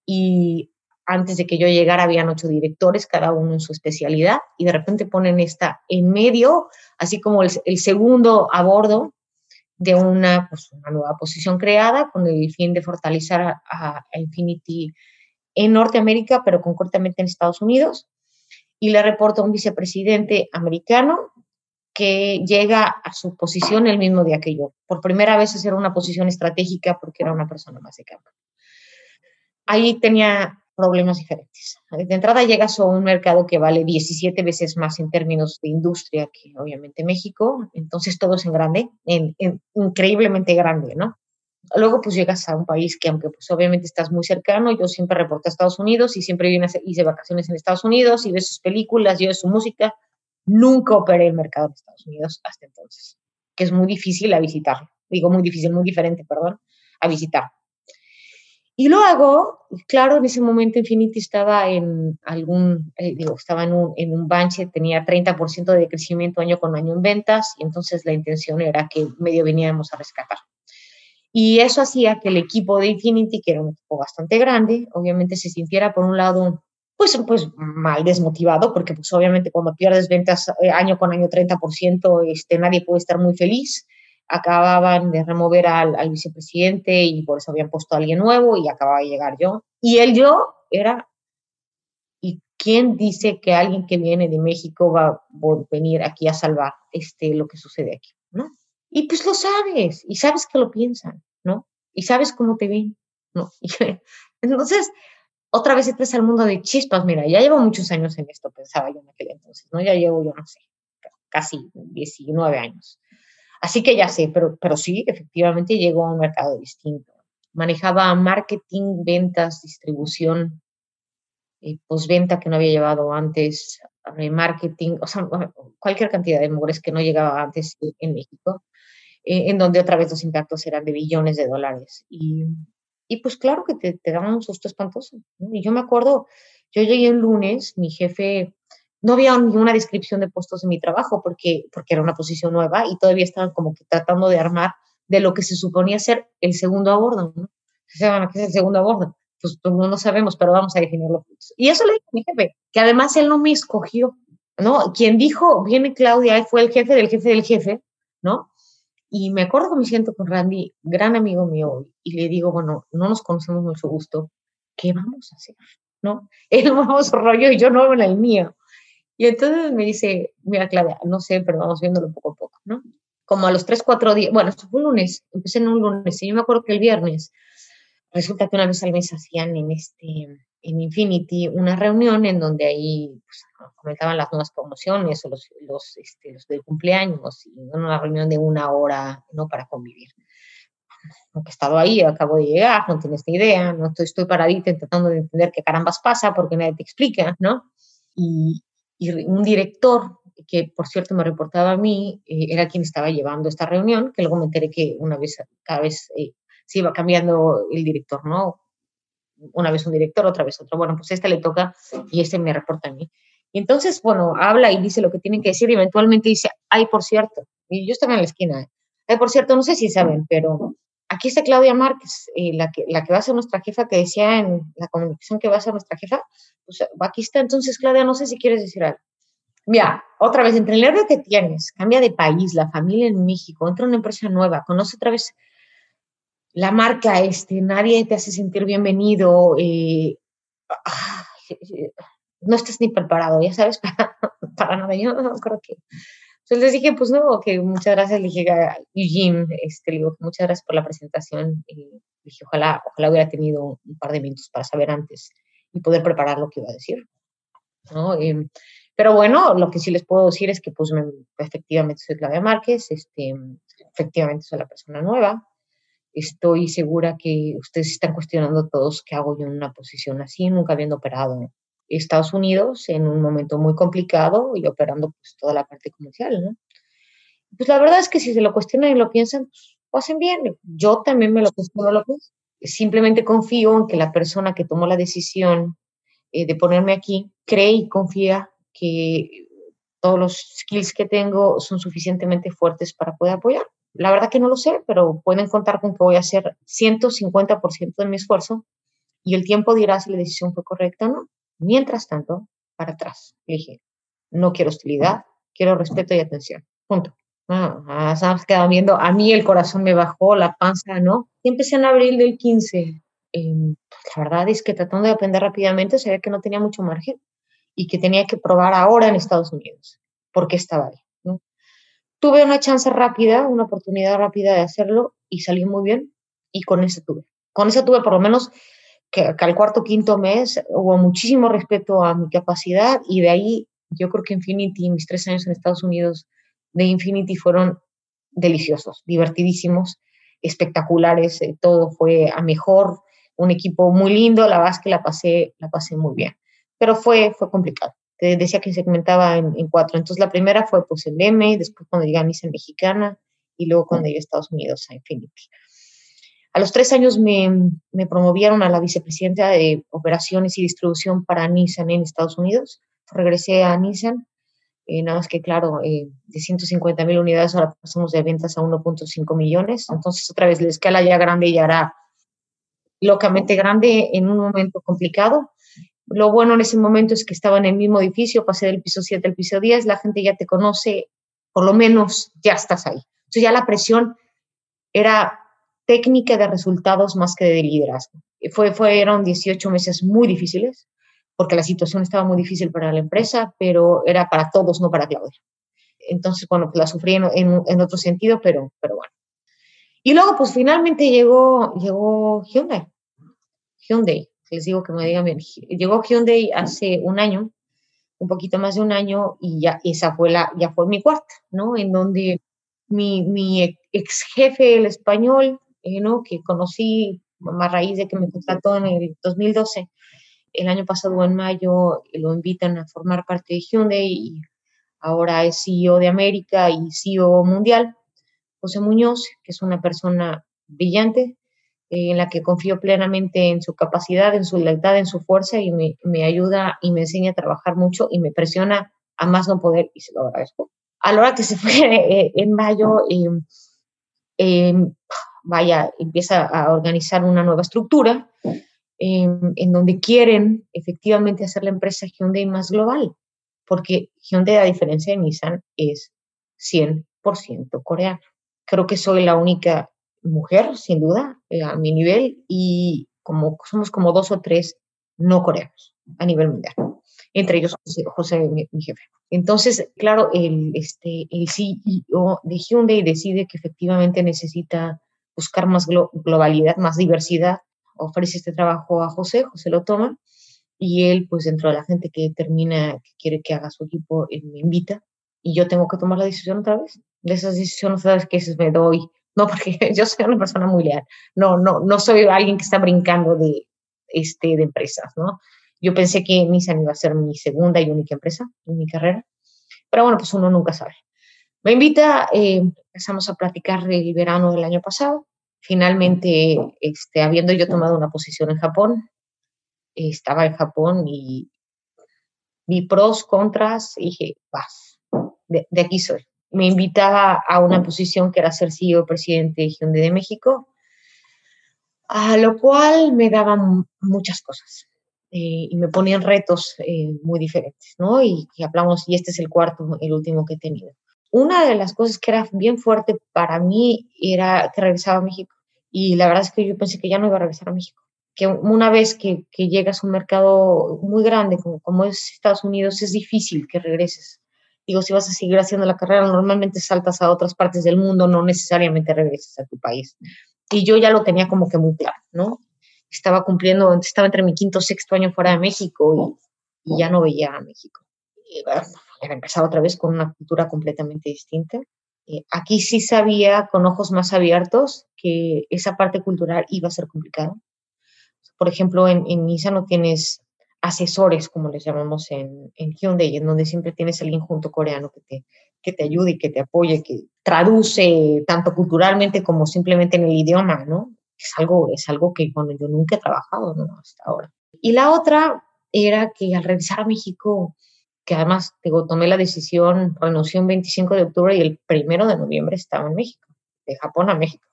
y antes de que yo llegara habían ocho directores, cada uno en su especialidad, y de repente ponen esta en medio, así como el, segundo a bordo de una, pues, una, nueva posición creada con el fin de fortalecer a, a Infinity en Norteamérica, pero concretamente en Estados Unidos y le reporta a un vicepresidente americano que llega a su posición el mismo día que yo. Por primera vez era una posición estratégica porque era una persona más de campo. Ahí tenía problemas diferentes. De entrada llegas a un mercado que vale 17 veces más en términos de industria que obviamente México, entonces todo es en grande, en, en increíblemente grande, ¿no? Luego pues llegas a un país que aunque pues obviamente estás muy cercano, yo siempre reporté a Estados Unidos y siempre vine, hice vacaciones en Estados Unidos y ves sus películas, yo su música, nunca operé el mercado de Estados Unidos hasta entonces, que es muy difícil a visitar, digo muy difícil, muy diferente, perdón, a visitar. Y luego, claro, en ese momento Infinity estaba en algún, eh, digo, estaba en un, en un banche, tenía 30% de crecimiento año con año en ventas y entonces la intención era que medio veníamos a rescatar. Y eso hacía que el equipo de Infinity, que era un equipo bastante grande, obviamente se sintiera por un lado pues, pues mal desmotivado, porque pues obviamente cuando pierdes ventas eh, año con año 30%, este, nadie puede estar muy feliz acababan de remover al, al, vicepresidente y por eso habían puesto a alguien nuevo y acababa de llegar yo. Y el yo era, ¿y quién dice que alguien que viene de México va a venir aquí a salvar este, lo que sucede aquí? ¿no? Y pues lo sabes, y sabes que lo piensan, ¿no? Y sabes cómo te ven, ¿no? entonces, otra vez entras al mundo de chispas, mira, ya llevo muchos años en esto, pensaba yo en aquel entonces, ¿no? Ya llevo, yo no sé, casi 19 años. Así que ya sé, pero, pero sí, efectivamente llegó a un mercado distinto. Manejaba marketing, ventas, distribución, eh, postventa que no había llevado antes, remarketing, o sea, cualquier cantidad de mujeres que no llegaba antes en México, eh, en donde otra vez los impactos eran de billones de dólares. Y, y pues claro que te, te daban un susto espantoso. Y yo me acuerdo, yo llegué el lunes, mi jefe no había ninguna descripción de puestos en mi trabajo porque, porque era una posición nueva y todavía estaban como que tratando de armar de lo que se suponía ser el segundo a bordo, ¿no? ¿qué es el segundo a bordo? Pues, no, sabemos, pero vamos a definirlo Y eso le dije a mi jefe, que además él no me escogió, ¿no? Quien dijo, viene Claudia, fue el jefe del jefe del jefe, ¿no? Y me acuerdo que me siento con Randy, gran amigo mío, y le digo, bueno, no nos conocemos mucho gusto, ¿qué vamos a hacer? ¿No? Él vamos rollo y yo no en el mío. Y entonces me dice, mira, Claudia, no sé, pero vamos viéndolo poco a poco, ¿no? Como a los tres, cuatro días, bueno, fue un lunes, empecé en un lunes, y yo me acuerdo que el viernes, resulta que una vez al mes hacían en este, en Infinity, una reunión en donde ahí pues, comentaban las nuevas promociones o los, los, este, los del cumpleaños, y una reunión de una hora, ¿no? Para convivir aunque he estado ahí, acabo de llegar, no tienes ni idea, no estoy, estoy paradita intentando de entender qué carambas pasa porque nadie te explica, ¿no? Y, y un director que por cierto me reportaba a mí, eh, era quien estaba llevando esta reunión, que luego me enteré que una vez, cada vez eh, se iba cambiando el director, ¿no? Una vez un director, otra vez otro. Bueno, pues este le toca y este me reporta a mí. Y entonces, bueno, habla y dice lo que tiene que decir y eventualmente dice, ay, por cierto, y yo estaba en la esquina, ay, por cierto, no sé si saben, pero aquí está Claudia Márquez, eh, la, que, la que va a ser nuestra jefa, que decía en la comunicación que va a ser nuestra jefa, pues aquí está, entonces Claudia, no sé si quieres decir algo. Mira, otra vez, entre el nervio que tienes, cambia de país, la familia en México, entra una empresa nueva, conoce otra vez la marca, este, nadie te hace sentir bienvenido, eh, no estás ni preparado, ya sabes, para, para nada. Yo no creo que entonces les dije, pues no, que muchas gracias, le dije a Eugene, este, le digo, muchas gracias por la presentación. Y dije, ojalá, ojalá hubiera tenido un par de minutos para saber antes y poder preparar lo que iba a decir. ¿no? Em, pero bueno, lo que sí les puedo decir es que pues efectivamente soy Claudia Márquez, este, efectivamente soy la persona nueva. Estoy segura que ustedes están cuestionando todos qué hago yo en una posición así, nunca habiendo operado Estados Unidos en un momento muy complicado y operando pues toda la parte comercial, ¿no? Pues la verdad es que si se lo cuestionan y lo piensan, pues lo hacen bien. Yo también me lo cuestiono lo que Simplemente confío en que la persona que tomó la decisión eh, de ponerme aquí cree y confía que todos los skills que tengo son suficientemente fuertes para poder apoyar. La verdad que no lo sé, pero pueden contar con que voy a hacer 150% de mi esfuerzo y el tiempo dirá si la decisión fue correcta o no. Mientras tanto, para atrás. Dije, no quiero hostilidad, quiero respeto y atención. Punto. Ah, estamos quedando viendo, a mí el corazón me bajó, la panza, ¿no? Empecé en abril del 15. Em, la verdad es que tratando de aprender rápidamente, sabía que no tenía mucho margen y que tenía que probar ahora en Estados Unidos, porque estaba ahí. Tuve una chance rápida, una oportunidad rápida de hacerlo y salí muy bien y con eso tuve. Con eso tuve por lo menos que, al cuarto quinto mes hubo muchísimo respeto a mi capacidad y de ahí yo creo que Infinity, mis tres años en Estados Unidos de Infinity fueron deliciosos, divertidísimos, espectaculares, eh, todo fue a mejor, un equipo muy lindo, la verdad es que la pasé, la pasé muy bien, pero fue, fue complicado. Te decía que segmentaba en, en cuatro, entonces la primera fue pues el M, después cuando llegué a Misa Mexicana y luego cuando llegué a Estados Unidos a Infinity. A los tres años me, me promovieron a la vicepresidenta de operaciones y distribución para Nissan en Estados Unidos. Regresé a Nissan eh, nada más que, claro, eh, de 150 mil unidades ahora pasamos de ventas a 1.5 millones. Entonces, otra vez, la escala ya grande ya era locamente grande en un momento complicado. Lo bueno en ese momento es que estaba en el mismo edificio, pasé del piso 7 al piso 10, la gente ya te conoce, por lo menos ya estás ahí. Entonces, ya la presión era técnica de resultados más que de liderazgo. Fue, fueron 18 meses muy difíciles porque la situación estaba muy difícil para la empresa, pero era para todos, no para Claudia. Entonces, bueno, pues la sufrí en, en, otro sentido, pero, pero bueno. Y luego, pues finalmente llegó, llegó Hyundai. Hyundai, les digo que me digan bien. Llegó Hyundai hace un año, un poquito más de un año, y ya esa fue, la, ya fue mi cuarta, ¿no? En donde mi, mi ex jefe, el español, eh, ¿no? Que conocí a raíz de que me contrató en el 2012, el año pasado en mayo lo invitan a formar parte de Hyundai y ahora es CEO de América y CEO mundial. José Muñoz, que es una persona brillante, eh, en la que confío plenamente en su capacidad, en su lealtad, en su fuerza y me, me, ayuda y me enseña a trabajar mucho y me presiona a más no poder y se lo agradezco. A la hora que se fue eh, en mayo, eh, vaya, empieza a organizar una nueva estructura en, donde quieren efectivamente hacer la empresa Hyundai más global, porque Hyundai, a diferencia de Nissan, es 100% coreana. Creo que soy la única mujer, sin duda, eh, a mi nivel, y como somos como dos o tres no coreanos a nivel mundial, entre ellos José, mi, jefe. Entonces, claro, el, este, el CEO de Hyundai decide que efectivamente necesita buscar más globalidad, más diversidad ofrece este trabajo a José, José lo toma y él, pues dentro de la gente que termina, que quiere que haga su equipo, él me invita y yo tengo que tomar la decisión otra vez. De esas decisiones ¿sabes? que me doy, no porque yo soy una persona muy leal, no, no, no soy alguien que está brincando de, este, de empresas, ¿no? Yo pensé que Nissan iba a ser mi segunda y única empresa en mi carrera, pero bueno, pues uno nunca sabe. Me invita, eh, empezamos a platicar el verano del año pasado, Finalmente, este, habiendo yo tomado una posición en Japón, estaba en Japón y vi pros, contras, y dije, vas, de, aquí soy. Me invitaba a una posición que era ser CEO presidente de Hyundai de México, a lo cual me daban muchas cosas eh, y me ponían retos eh, muy diferentes, ¿no? Y, y, hablamos, y este es el cuarto, el último que he tenido. Una de las cosas que era bien fuerte para mí era que regresaba a México. Y la verdad es que yo pensé que ya no iba a regresar a México. Que una vez que, que llegas a un mercado muy grande como, como es Estados Unidos, es difícil que regreses. Digo, si vas a seguir haciendo la carrera, normalmente saltas a otras partes del mundo, no necesariamente regresas a tu país. Y yo ya lo tenía como que muy claro, ¿no? Estaba cumpliendo, estaba entre mi quinto sexto año fuera de México y, y ya no veía a México. Y bueno, otra vez con una cultura completamente distinta. Eh, aquí sí sabía con ojos más abiertos que esa parte cultural iba a ser complicada. Por ejemplo, en, en Nissan no tienes asesores, como les llamamos en, en Hyundai, en donde siempre tienes alguien junto coreano que te, que te ayude y que te apoye, que traduce tanto culturalmente como simplemente en el idioma, ¿no? Es algo, es algo que bueno, yo nunca he trabajado ¿no? hasta ahora. Y la otra era que al regresar a México, que además digo, tomé la decisión, renuncié el 25 de octubre y el primero de noviembre estaba en México, de Japón a México.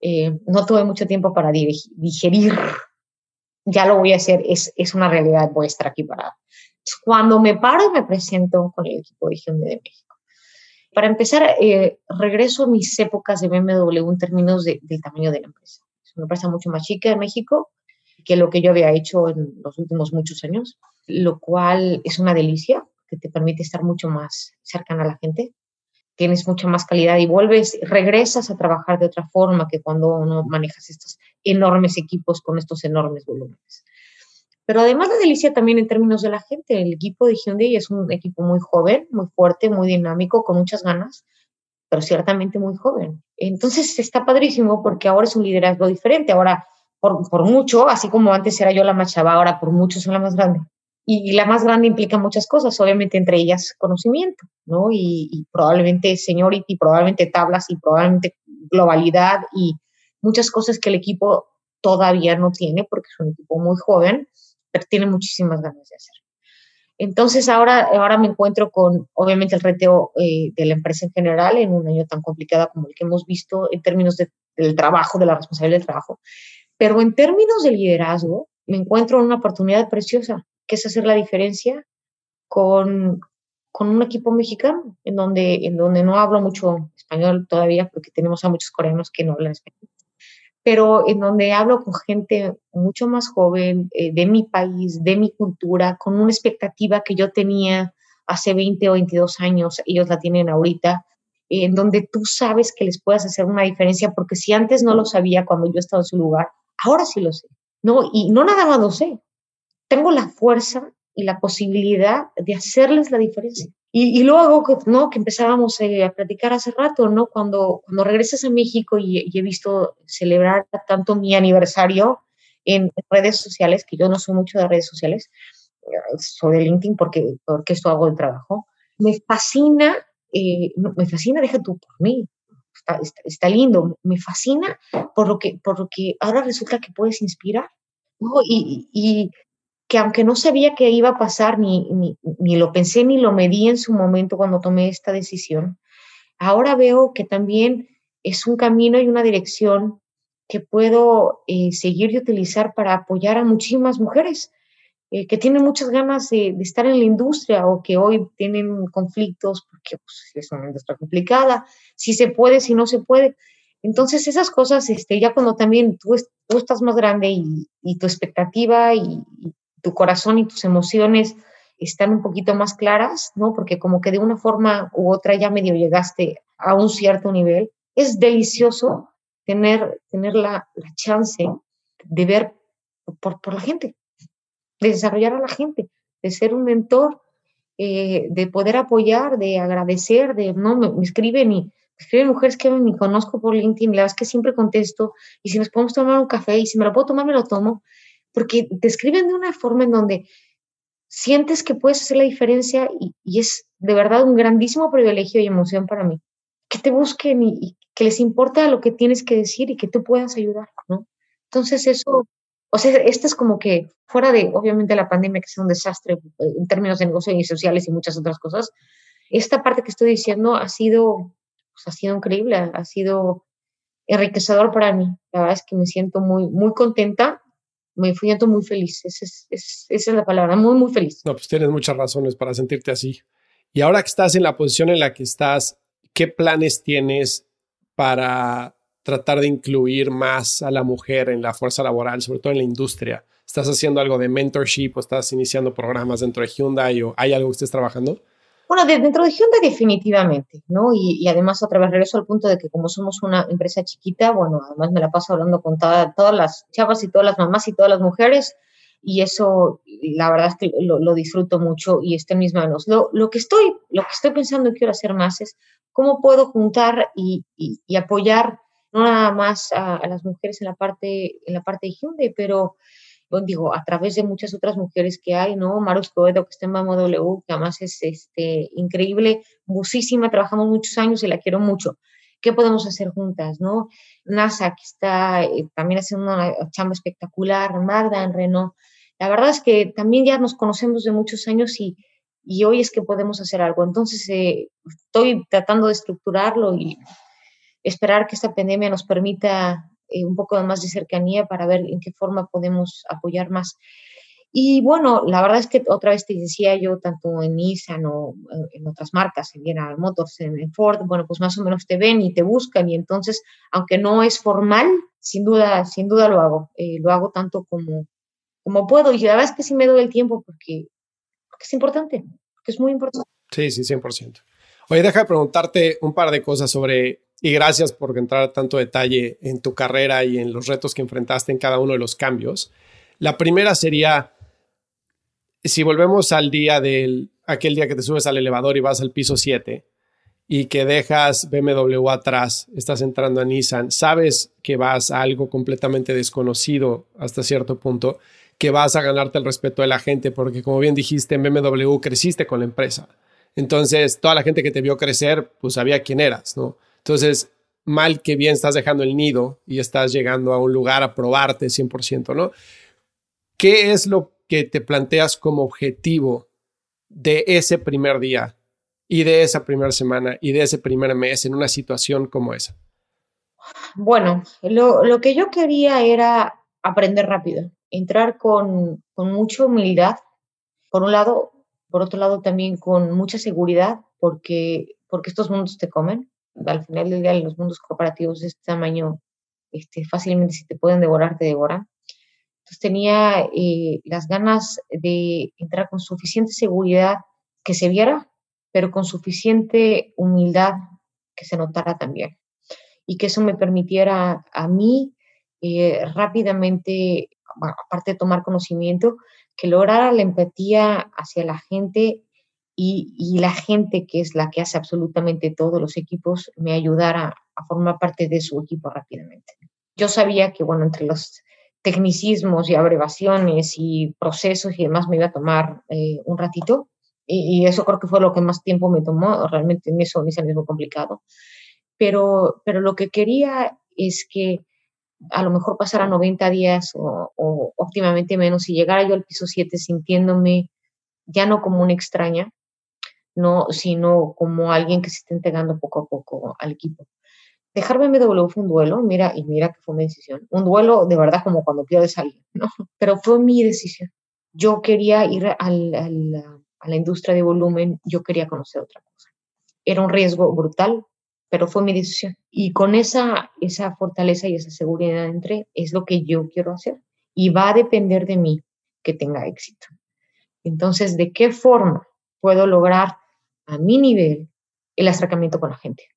Eh, no tuve mucho tiempo para digerir, ya lo voy a hacer, es, es una realidad vuestra aquí para Cuando me paro y me presento con el equipo de Hyundai de México. Para empezar, eh, regreso a mis épocas de BMW en términos de, del tamaño de la empresa. Es una empresa mucho más chica de México que lo que yo había hecho en los últimos muchos años lo cual es una delicia, que te permite estar mucho más cercana a la gente. Tienes mucha más calidad y vuelves, regresas a trabajar de otra forma que cuando uno manejas estos enormes equipos con estos enormes volúmenes. Pero además la delicia también en términos de la gente. El equipo de Hyundai es un equipo muy joven, muy fuerte, muy dinámico, con muchas ganas, pero ciertamente muy joven. Entonces está padrísimo porque ahora es un liderazgo diferente. Ahora, por, por mucho, así como antes era yo la más chava, ahora por mucho soy la más grande y la más grande implica muchas cosas, obviamente entre ellas conocimiento, ¿no? Y, probablemente seniority, probablemente tablas y probablemente globalidad y, muchas cosas que el equipo todavía no tiene porque es un equipo muy joven, pero tiene muchísimas ganas de hacer. Entonces ahora, ahora me encuentro con, obviamente, el reteo eh, de la empresa en general en un año tan complicado como el que hemos visto en términos del trabajo, de la responsabilidad del trabajo. Pero en términos de liderazgo, me encuentro en una oportunidad preciosa, que es hacer la diferencia con, con un equipo mexicano, en donde, en donde no hablo mucho español todavía, porque tenemos a muchos coreanos que no hablan español, pero en donde hablo con gente mucho más joven, eh, de mi país, de mi cultura, con una expectativa que yo tenía hace 20 o 22 años, ellos la tienen ahorita, en donde tú sabes que les puedes hacer una diferencia, porque si antes no lo sabía cuando yo estaba en su lugar, ahora sí lo sé. No, y no nada más lo sé. Tengo la fuerza y la posibilidad de hacerles la diferencia. Y, luego, ¿no? Que empezábamos eh, a platicar hace rato, ¿no? Cuando, cuando regresas a México y, he visto celebrar tanto mi aniversario en redes sociales, que yo no soy mucho de redes sociales, eh, soy de LinkedIn porque, porque esto hago el trabajo, me fascina, eh, me fascina, deja tú por mí, está, está, lindo, me fascina por lo, que, por lo que ahora resulta que puedes inspirar. Y, y, que aunque no sabía qué iba a pasar, ni, ni, lo pensé ni lo medí en su momento cuando tomé esta decisión, ahora veo que también es un camino y una dirección que puedo eh, seguir y utilizar para apoyar a muchísimas mujeres eh, que tienen muchas ganas de, estar en la industria o que hoy tienen conflictos porque pues, es una industria complicada, si se puede, si no se puede. Entonces esas cosas, este, ya cuando también tú, tú estás más grande y, y tu expectativa y, tu corazón y tus emociones están un poquito más claras, ¿no? Porque como que de una forma u otra ya medio llegaste a un cierto nivel. Es delicioso tener, tener la, chance de ver por, por, la gente, de desarrollar a la gente, de ser un mentor, eh, de poder apoyar, de agradecer, de, no, me, escriben y me escriben mujeres que me conozco por LinkedIn, la verdad es que siempre contesto y si nos podemos tomar un café y si me lo puedo tomar, me lo tomo porque te escriben de una forma en donde sientes que puedes hacer la diferencia y, es de verdad un grandísimo privilegio y emoción para mí. Que te busquen y, que les importa lo que tienes que decir y que tú puedas ayudar, ¿no? Entonces eso, o sea, este es como que fuera de, obviamente, la pandemia, que es un desastre eh, en términos de negocios y sociales y muchas otras cosas, esta parte que estoy diciendo ha sido, pues, ha sido increíble, ha sido enriquecedor para mí. La verdad es que me siento muy, muy contenta me siento muy feliz. Esa es, esa es la palabra, muy, muy feliz. No, pues tienes muchas razones para sentirte así. Y ahora que estás en la posición en la que estás, ¿qué planes tienes para tratar de incluir más a la mujer en la fuerza laboral, sobre todo en la industria? ¿Estás haciendo algo de mentorship o estás iniciando programas dentro de Hyundai o hay algo que estés trabajando? Bueno, dentro de Hyundai definitivamente, ¿no? Y, además otra vez regreso al punto de que como somos una empresa chiquita, bueno, además me la paso hablando con todas las chavas y todas las mamás y todas las mujeres y eso la verdad es que lo, disfruto mucho y está en mis manos. Lo, lo, que estoy, lo que estoy pensando y quiero hacer más es cómo puedo juntar y, y, apoyar no nada más a, a, las mujeres en la parte, en la parte de Hyundai, pero digo, a través de muchas otras mujeres que hay, ¿no? Maru Escobedo, que está en MAMOW, que además es este, increíble, musísima, trabajamos muchos años y la quiero mucho. ¿Qué podemos hacer juntas, no? NASA, que está eh, también haciendo una chamba espectacular, Magda en Renault. La verdad es que también ya nos conocemos de muchos años y, y hoy es que podemos hacer algo. Entonces, eh, estoy tratando de estructurarlo y esperar que esta pandemia nos permita eh, un poco más de cercanía para ver en qué forma podemos apoyar más. Y bueno, la verdad es que otra vez te decía yo, tanto en Nissan o eh, en otras marcas, en General Motors, en, Ford, bueno, pues más o menos te ven y te buscan y entonces, aunque no es formal, sin duda, sin duda lo hago. Eh, lo hago tanto como, como puedo y la verdad es que sí me doy el tiempo porque, es importante, porque es muy importante. Sí, sí, 100%. Oye, deja de preguntarte un par de cosas sobre y gracias por entrar tanto detalle en tu carrera y en los retos que enfrentaste en cada uno de los cambios. La primera sería, si volvemos al día del, aquel día que te subes al elevador y vas al piso 7 y que dejas BMW atrás, estás entrando a Nissan, sabes que vas a algo completamente desconocido hasta cierto punto, que vas a ganarte el respeto de la gente, porque como bien dijiste, en BMW creciste con la empresa. Entonces, toda la gente que te vio crecer, pues sabía quién eras, ¿no? Entonces, mal que bien estás dejando el nido y estás llegando a un lugar a probarte 100%, ¿no? ¿Qué es lo que te planteas como objetivo de ese primer día y de esa primera semana y de ese primer mes en una situación como esa? Bueno, lo, que yo quería era aprender rápido, entrar con, con mucha humildad, por un lado, por otro lado también con mucha seguridad, porque, porque estos mundos te comen. Al final del día, los mundos corporativos de este tamaño, este, fácilmente si te pueden devorar, te devoran. Entonces tenía eh, las ganas de entrar con suficiente seguridad que se viera, pero con suficiente humildad que se notara también. Y que eso me permitiera a mí eh, rápidamente, aparte de tomar conocimiento, que lograra la empatía hacia la gente y, la gente que es la que hace absolutamente todos los equipos me ayudara a formar parte de su equipo rápidamente. Yo sabía que, bueno, entre los tecnicismos y abrevaciones y procesos y demás me iba a tomar eh, un ratito. Y, eso creo que fue lo que más tiempo me tomó. Realmente en eso es muy complicado. Pero, pero lo que quería es que a lo mejor pasara 90 días o, o óptimamente menos y llegara yo al piso 7 sintiéndome ya no como una extraña, no, sino como alguien que se está entregando poco a poco al equipo. Dejar BMW fue un duelo, mira, y mira que fue mi decisión. Un duelo de verdad como cuando pierdes a alguien, ¿no? Pero fue mi decisión. Yo quería ir al, a la industria de volumen, yo quería conocer otra cosa. Era un riesgo brutal, pero fue mi decisión. Y con esa, esa fortaleza y esa seguridad entre, es lo que yo quiero hacer. Y va a depender de mí que tenga éxito. Entonces, ¿de qué forma puedo lograr a mi nivel el acercamiento con la gente?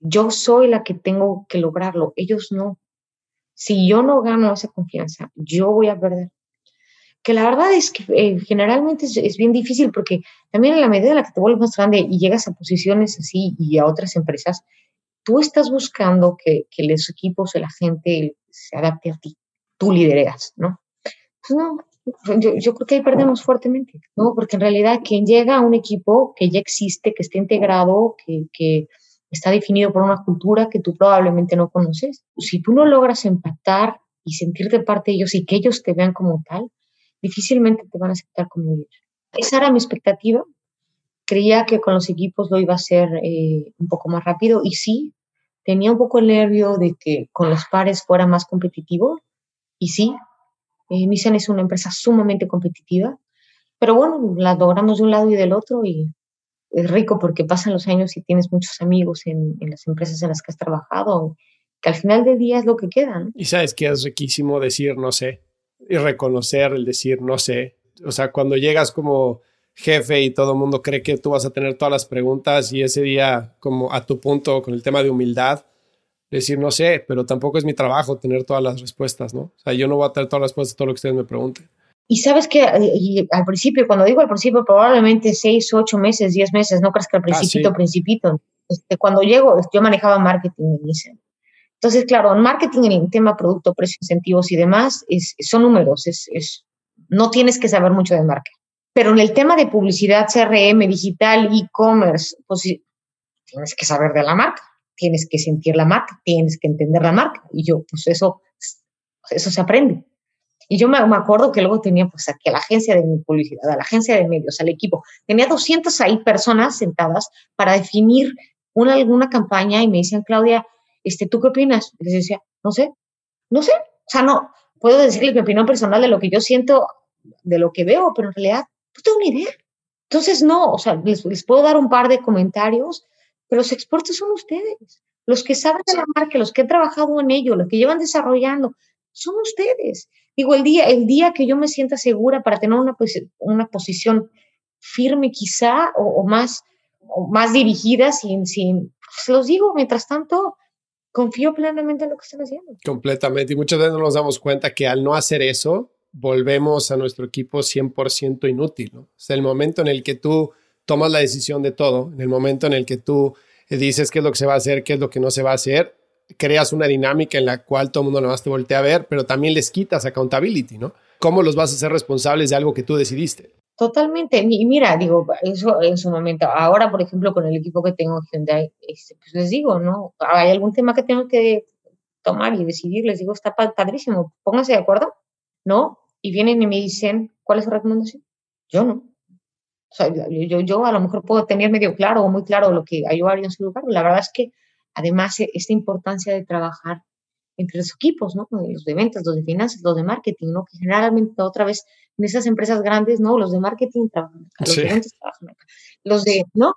Yo soy la que tengo que lograrlo, ellos no. Si yo no gano esa confianza, yo voy a perder. Que la verdad es que eh, generalmente es, bien difícil porque también en la medida en la que te vuelves más grande y llegas a posiciones así y a otras empresas, tú estás buscando que, que los equipos la gente se adapte a ti. Tú lidereas, ¿no? Pues no, yo, creo que ahí perdemos fuertemente, ¿no? Porque en realidad quien llega a un equipo que ya existe, que esté integrado, que, que está definido por una cultura que tú probablemente no conoces. Si tú no logras empatar y sentirte parte de ellos y que ellos te vean como tal, difícilmente te van a aceptar como líder. Esa era mi expectativa. Creía que con los equipos lo iba a ser eh, un poco más rápido y sí, tenía un poco el nervio de que con los pares fuera más competitivo y sí, eh, es una empresa sumamente competitiva, pero bueno, la logramos de un lado y del otro y es rico porque pasan los años y tienes muchos amigos en, las empresas en las que has trabajado, que al final del día es lo que quedan. Y sabes que es riquísimo decir no sé y reconocer el decir no sé. O sea, cuando llegas como jefe y todo el mundo cree que tú vas a tener todas las preguntas y ese día como a tu punto con el tema de humildad, decir no sé, pero tampoco es mi trabajo tener todas las respuestas, ¿no? O sea, yo no voy a tener todas las respuestas a todo lo que ustedes me pregunten. Y sabes que eh, al principio, cuando digo al principio, probablemente seis, ocho meses, diez meses, no crees que al ah, principito, principito. Este, cuando llego, yo manejaba marketing en Entonces, claro, en marketing, en el tema producto, precio, incentivos y demás, es, son números, es, es, no tienes que saber mucho de marca. Pero en el tema de publicidad, CRM, digital, e-commerce, pues tienes que saber de la marca, tienes que sentir la marca, tienes que entender la marca. Y yo, pues eso, eso se aprende. Y yo me, acuerdo que luego tenía pues aquí a la agencia de publicidad, a la agencia de medios, al equipo. Tenía 200 ahí personas sentadas para definir una, alguna campaña y me decían, Claudia, este, ¿tú qué opinas? Y les decía, no sé, no sé. O sea, no, puedo decirles mi opinión personal de lo que yo siento, de lo que veo, pero en realidad no tengo ni idea. Entonces, no, o sea, les, les puedo dar un par de comentarios, pero los expertos son ustedes. Los que saben de la marca, los que han trabajado en ello, los que llevan desarrollando, son ustedes. Digo, el día, el día que yo me sienta segura para tener una, una posición firme quizá o, más, o más dirigida, sin, sin, pues los digo, mientras tanto, confío plenamente en lo que están haciendo. Completamente. Y muchas veces no nos damos cuenta que al no hacer eso, volvemos a nuestro equipo 100% inútil. ¿no? O sea, el momento en el que tú tomas la decisión de todo, en el momento en el que tú dices qué es lo que se va a hacer, qué es lo que no se va a hacer, creas una dinámica en la cual todo el mundo nada más te voltea a ver, pero también les quitas accountability, ¿no? ¿Cómo los vas a hacer responsables de algo que tú decidiste? Totalmente. Y mira, digo, eso en su momento. Ahora, por ejemplo, con el equipo que tengo Hyundai, este, pues les digo, ¿no? Hay algún tema que tengo que tomar y decidir, les digo, está padrísimo, pónganse de acuerdo, ¿no? Y vienen y me dicen, ¿cuál es su recomendación? Yo no. O sea, yo, yo a lo mejor puedo tener medio claro o muy claro lo que haría en su lugar. La verdad es que, además, e, esta importancia de trabajar entre los equipos, ¿no? Los de ventas, los de finanzas, los de marketing, ¿no? Que generalmente otra vez en esas empresas grandes, ¿no? Los de marketing trabajan los de ventas trabajan acá. Los de, ¿no?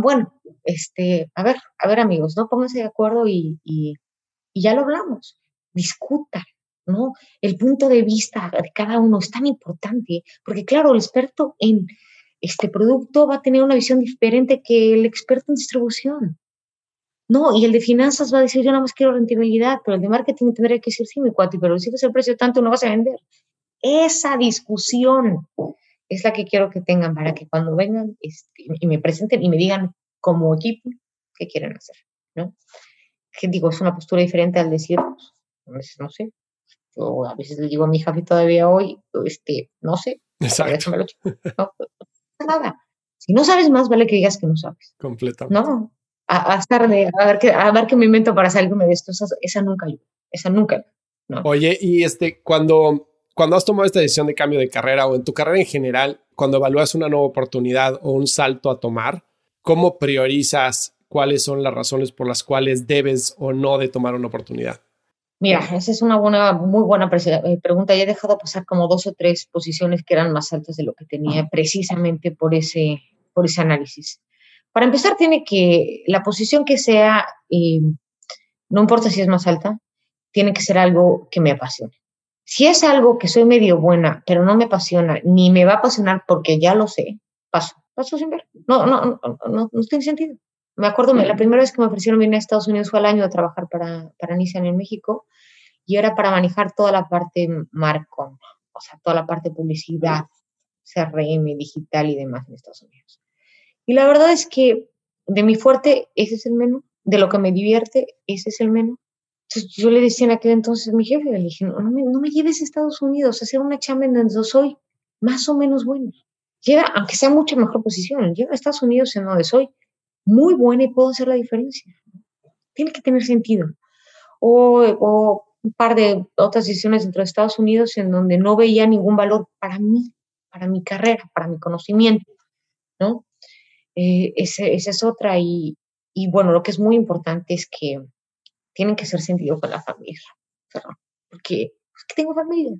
Bueno, este, a ver, a ver amigos, ¿no? Pónganse de acuerdo y, y, y ya lo hablamos. Discutan, ¿no? El punto de vista de cada uno es tan importante, porque claro, el experto en este producto va a tener una visión diferente que el experto en distribución. No, y el de finanzas va a decir, yo nada más quiero rentabilidad, pero el de marketing tendría que decir, sí, mi cuate, pero si el precio tanto, no vas a vender. Esa discusión es la que quiero que tengan para que cuando vengan este, y me presenten y me digan como equipo qué quieren hacer, ¿no? Que digo, es una postura diferente al decir, pues, no sé, yo a veces le digo a mi jefe todavía hoy, este, no sé. Exacto. No, nada. Si no sabes más, vale que digas que no sabes. Completamente. No, a, a, a ver, qué, a ver qué me invento para salirme de esto. Esa, esa nunca ayuda, esa nunca. No. Oye, y este, cuando, cuando has tomado esta decisión de cambio de carrera o en tu carrera en general, cuando evalúas una nueva oportunidad o un salto a tomar, ¿cómo priorizas cuáles son las razones por las cuales debes o no de tomar una oportunidad? Mira, esa es una buena, muy buena eh, pregunta. Ya he dejado pasar como dos o tres posiciones que eran más altas de lo que tenía precisamente por ese, por ese análisis. Para empezar, tiene que, la posición que sea, eh, no importa si es más alta, tiene que ser algo que me apasione. Si es algo que soy medio buena, pero no me apasiona, ni me va a apasionar porque ya lo sé, paso, paso sin ver. No, no, no, no, no tiene sentido. Me acuerdo, la primera vez que me ofrecieron venir a Estados Unidos fue al año de trabajar para, para Nissan en México y era para manejar toda la parte Marcom, o sea, toda la parte publicidad, CRM, digital y demás en Estados Unidos. Y la verdad es que de mi fuerte, ese es el menú. De lo que me divierte, ese es el menú. Entonces yo le decía en aquel entonces a mi jefe, le dije, no, me, no me lleves a Estados Unidos a hacer una chamba en donde soy más o menos bueno. Llega, aunque sea mucha mejor posición, llega a Estados Unidos en donde soy muy buena y puedo hacer la diferencia. Tiene que tener sentido. O, o un par de otras decisiones dentro de Estados Unidos en donde no veía ningún valor para mí, para mi carrera, para mi conocimiento, ¿no? Eh, esa es otra. Y, y, bueno, lo que es muy importante es que tienen que ser sentido con la familia, porque que tengo familia,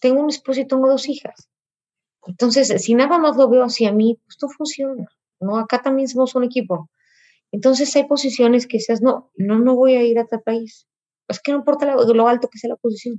tengo un esposo y tengo dos hijas. Entonces, si nada más lo veo hacia mí, pues no funciona, ¿no? Acá también somos un equipo. Entonces hay posiciones que seas, no, no, no voy a ir a tal país. Es que no importa lo, alto que sea la posición.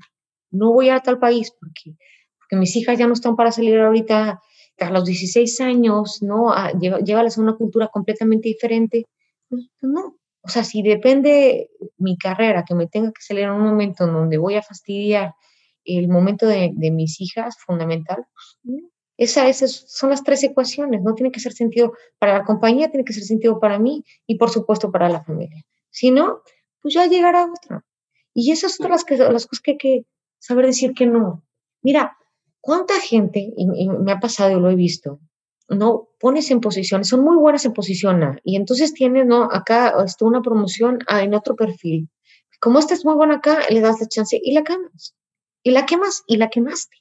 No voy a, ir a tal país porque, porque mis hijas ya no están para salir ahorita a los 16 años, ¿no? A, llévalas a una cultura completamente diferente. Pues, pues, no. O sea, si depende mi carrera, que me tenga que salir en un momento en donde voy a fastidiar el momento de, de mis hijas, fundamental, pues, Esa, esas son las tres ecuaciones, no tiene que ser sentido para la compañía, tiene que ser sentido para mí y por supuesto para la familia. Si no, pues ya llegará otra. Y esas son las, que, las cosas que hay que saber decir que no. Mira, ¿Cuánta gente, y, me ha pasado y lo he visto, no pones en posiciones, son muy buenas en posición A, y entonces tienes, ¿no? Acá está una promoción en otro perfil. Como esta es muy buena acá, le das la chance y la quemas. Y la quemas y la quemaste.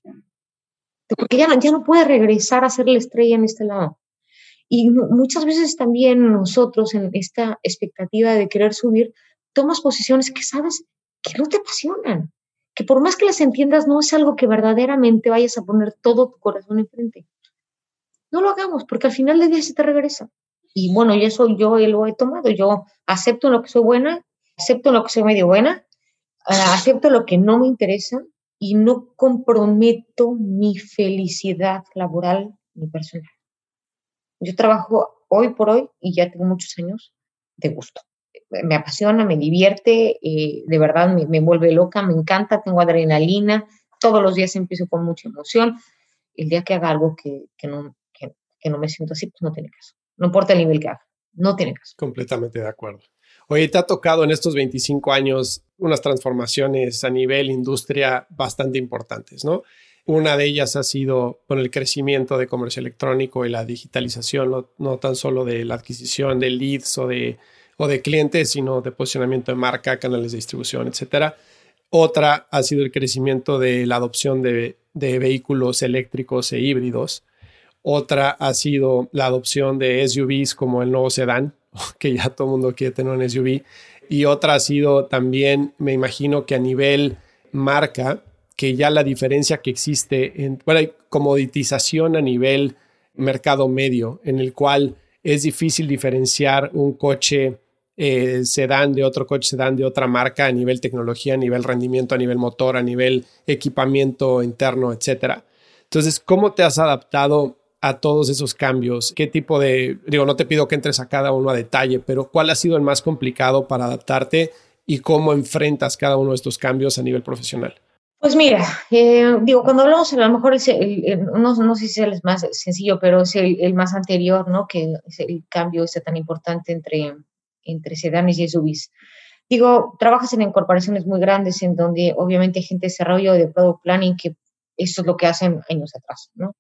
Porque ya ya no puede regresar a ser la estrella en este lado. Y muchas veces también nosotros en esta expectativa de querer subir, tomas posiciones que sabes que no te apasionan, que por más que las entiendas, no es algo que verdaderamente vayas a poner todo tu corazón enfrente. No lo hagamos, porque al final del día se te regresa. Y bueno, y eso yo lo he tomado. Yo acepto lo que soy buena, acepto lo que soy medio buena, uh, acepto lo que no me interesa y no comprometo mi felicidad laboral ni personal. Yo trabajo hoy por hoy y ya tengo muchos años de gusto me apasiona, me divierte, eh, de verdad me, me, vuelve loca, me encanta, tengo adrenalina, todos los días empiezo con mucha emoción. El día que haga algo que, que no, que, que, no me siento así, pues no tiene caso. No importa el nivel que haga, no tiene caso. Completamente de acuerdo. Oye, te ha tocado en estos 25 años unas transformaciones a nivel industria bastante importantes, ¿no? una de ellas ha sido con el crecimiento de comercio electrónico y la digitalización, no, tan solo de la adquisición de leads o de, clientes, sino de posicionamiento de marca, canales de distribución, etc. Otra ha sido el crecimiento de la adopción de, de vehículos eléctricos e híbridos. Otra ha sido la adopción de SUVs como el nuevo sedán, que ya todo el mundo quiere tener un SUV. Y otra ha sido también, me imagino que a nivel marca, que ya la diferencia que existe en, bueno, hay comoditización a nivel mercado medio, en el cual es difícil diferenciar un coche eh, sedán de otro coche sedán de otra marca a nivel tecnología, a nivel rendimiento, a nivel motor, a nivel equipamiento interno, etcétera. Entonces, ¿cómo te has adaptado a todos esos cambios? ¿Qué tipo de, digo, no te pido que entres a cada uno a detalle, pero cuál ha sido el más complicado para adaptarte y cómo enfrentas cada uno de estos cambios a nivel profesional? Pues mira, eh, digo, cuando hablamos, a lo mejor es el, no, no, sé si es el más sencillo, pero es el, más anterior, ¿no? Que es el cambio este tan importante entre, entre sedanes y SUVs. Digo, trabajas en corporaciones muy grandes en donde obviamente hay gente de desarrollo de product planning que eso es lo que hacen años atrás, ¿no?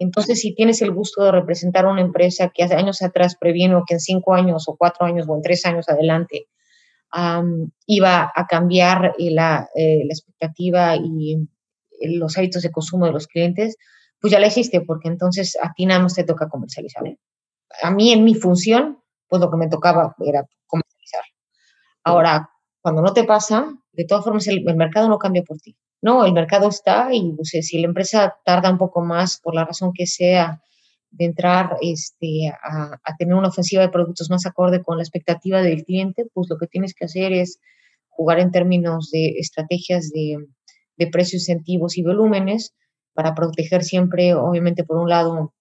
Entonces, si tienes el gusto de representar una empresa que hace años atrás previno que en cinco años o cuatro años o en tres años adelante iba a cambiar eh, la, eh, la, expectativa y los hábitos de consumo de los clientes, pues ya la hiciste, porque entonces a ti nada más te toca comercializar. A mí en mi función, pues lo que me tocaba era comercializar. Ahora, cuando no te pasa, de todas formas el mercado no cambia por ti. No, el mercado está y pues, si la empresa tarda un poco más por la razón que sea de entrar este, a, tener una ofensiva de productos más acorde con la expectativa del cliente, pues lo que tienes que hacer es jugar en términos de estrategias de, de precios, incentivos y volúmenes para proteger siempre, obviamente, por un lado,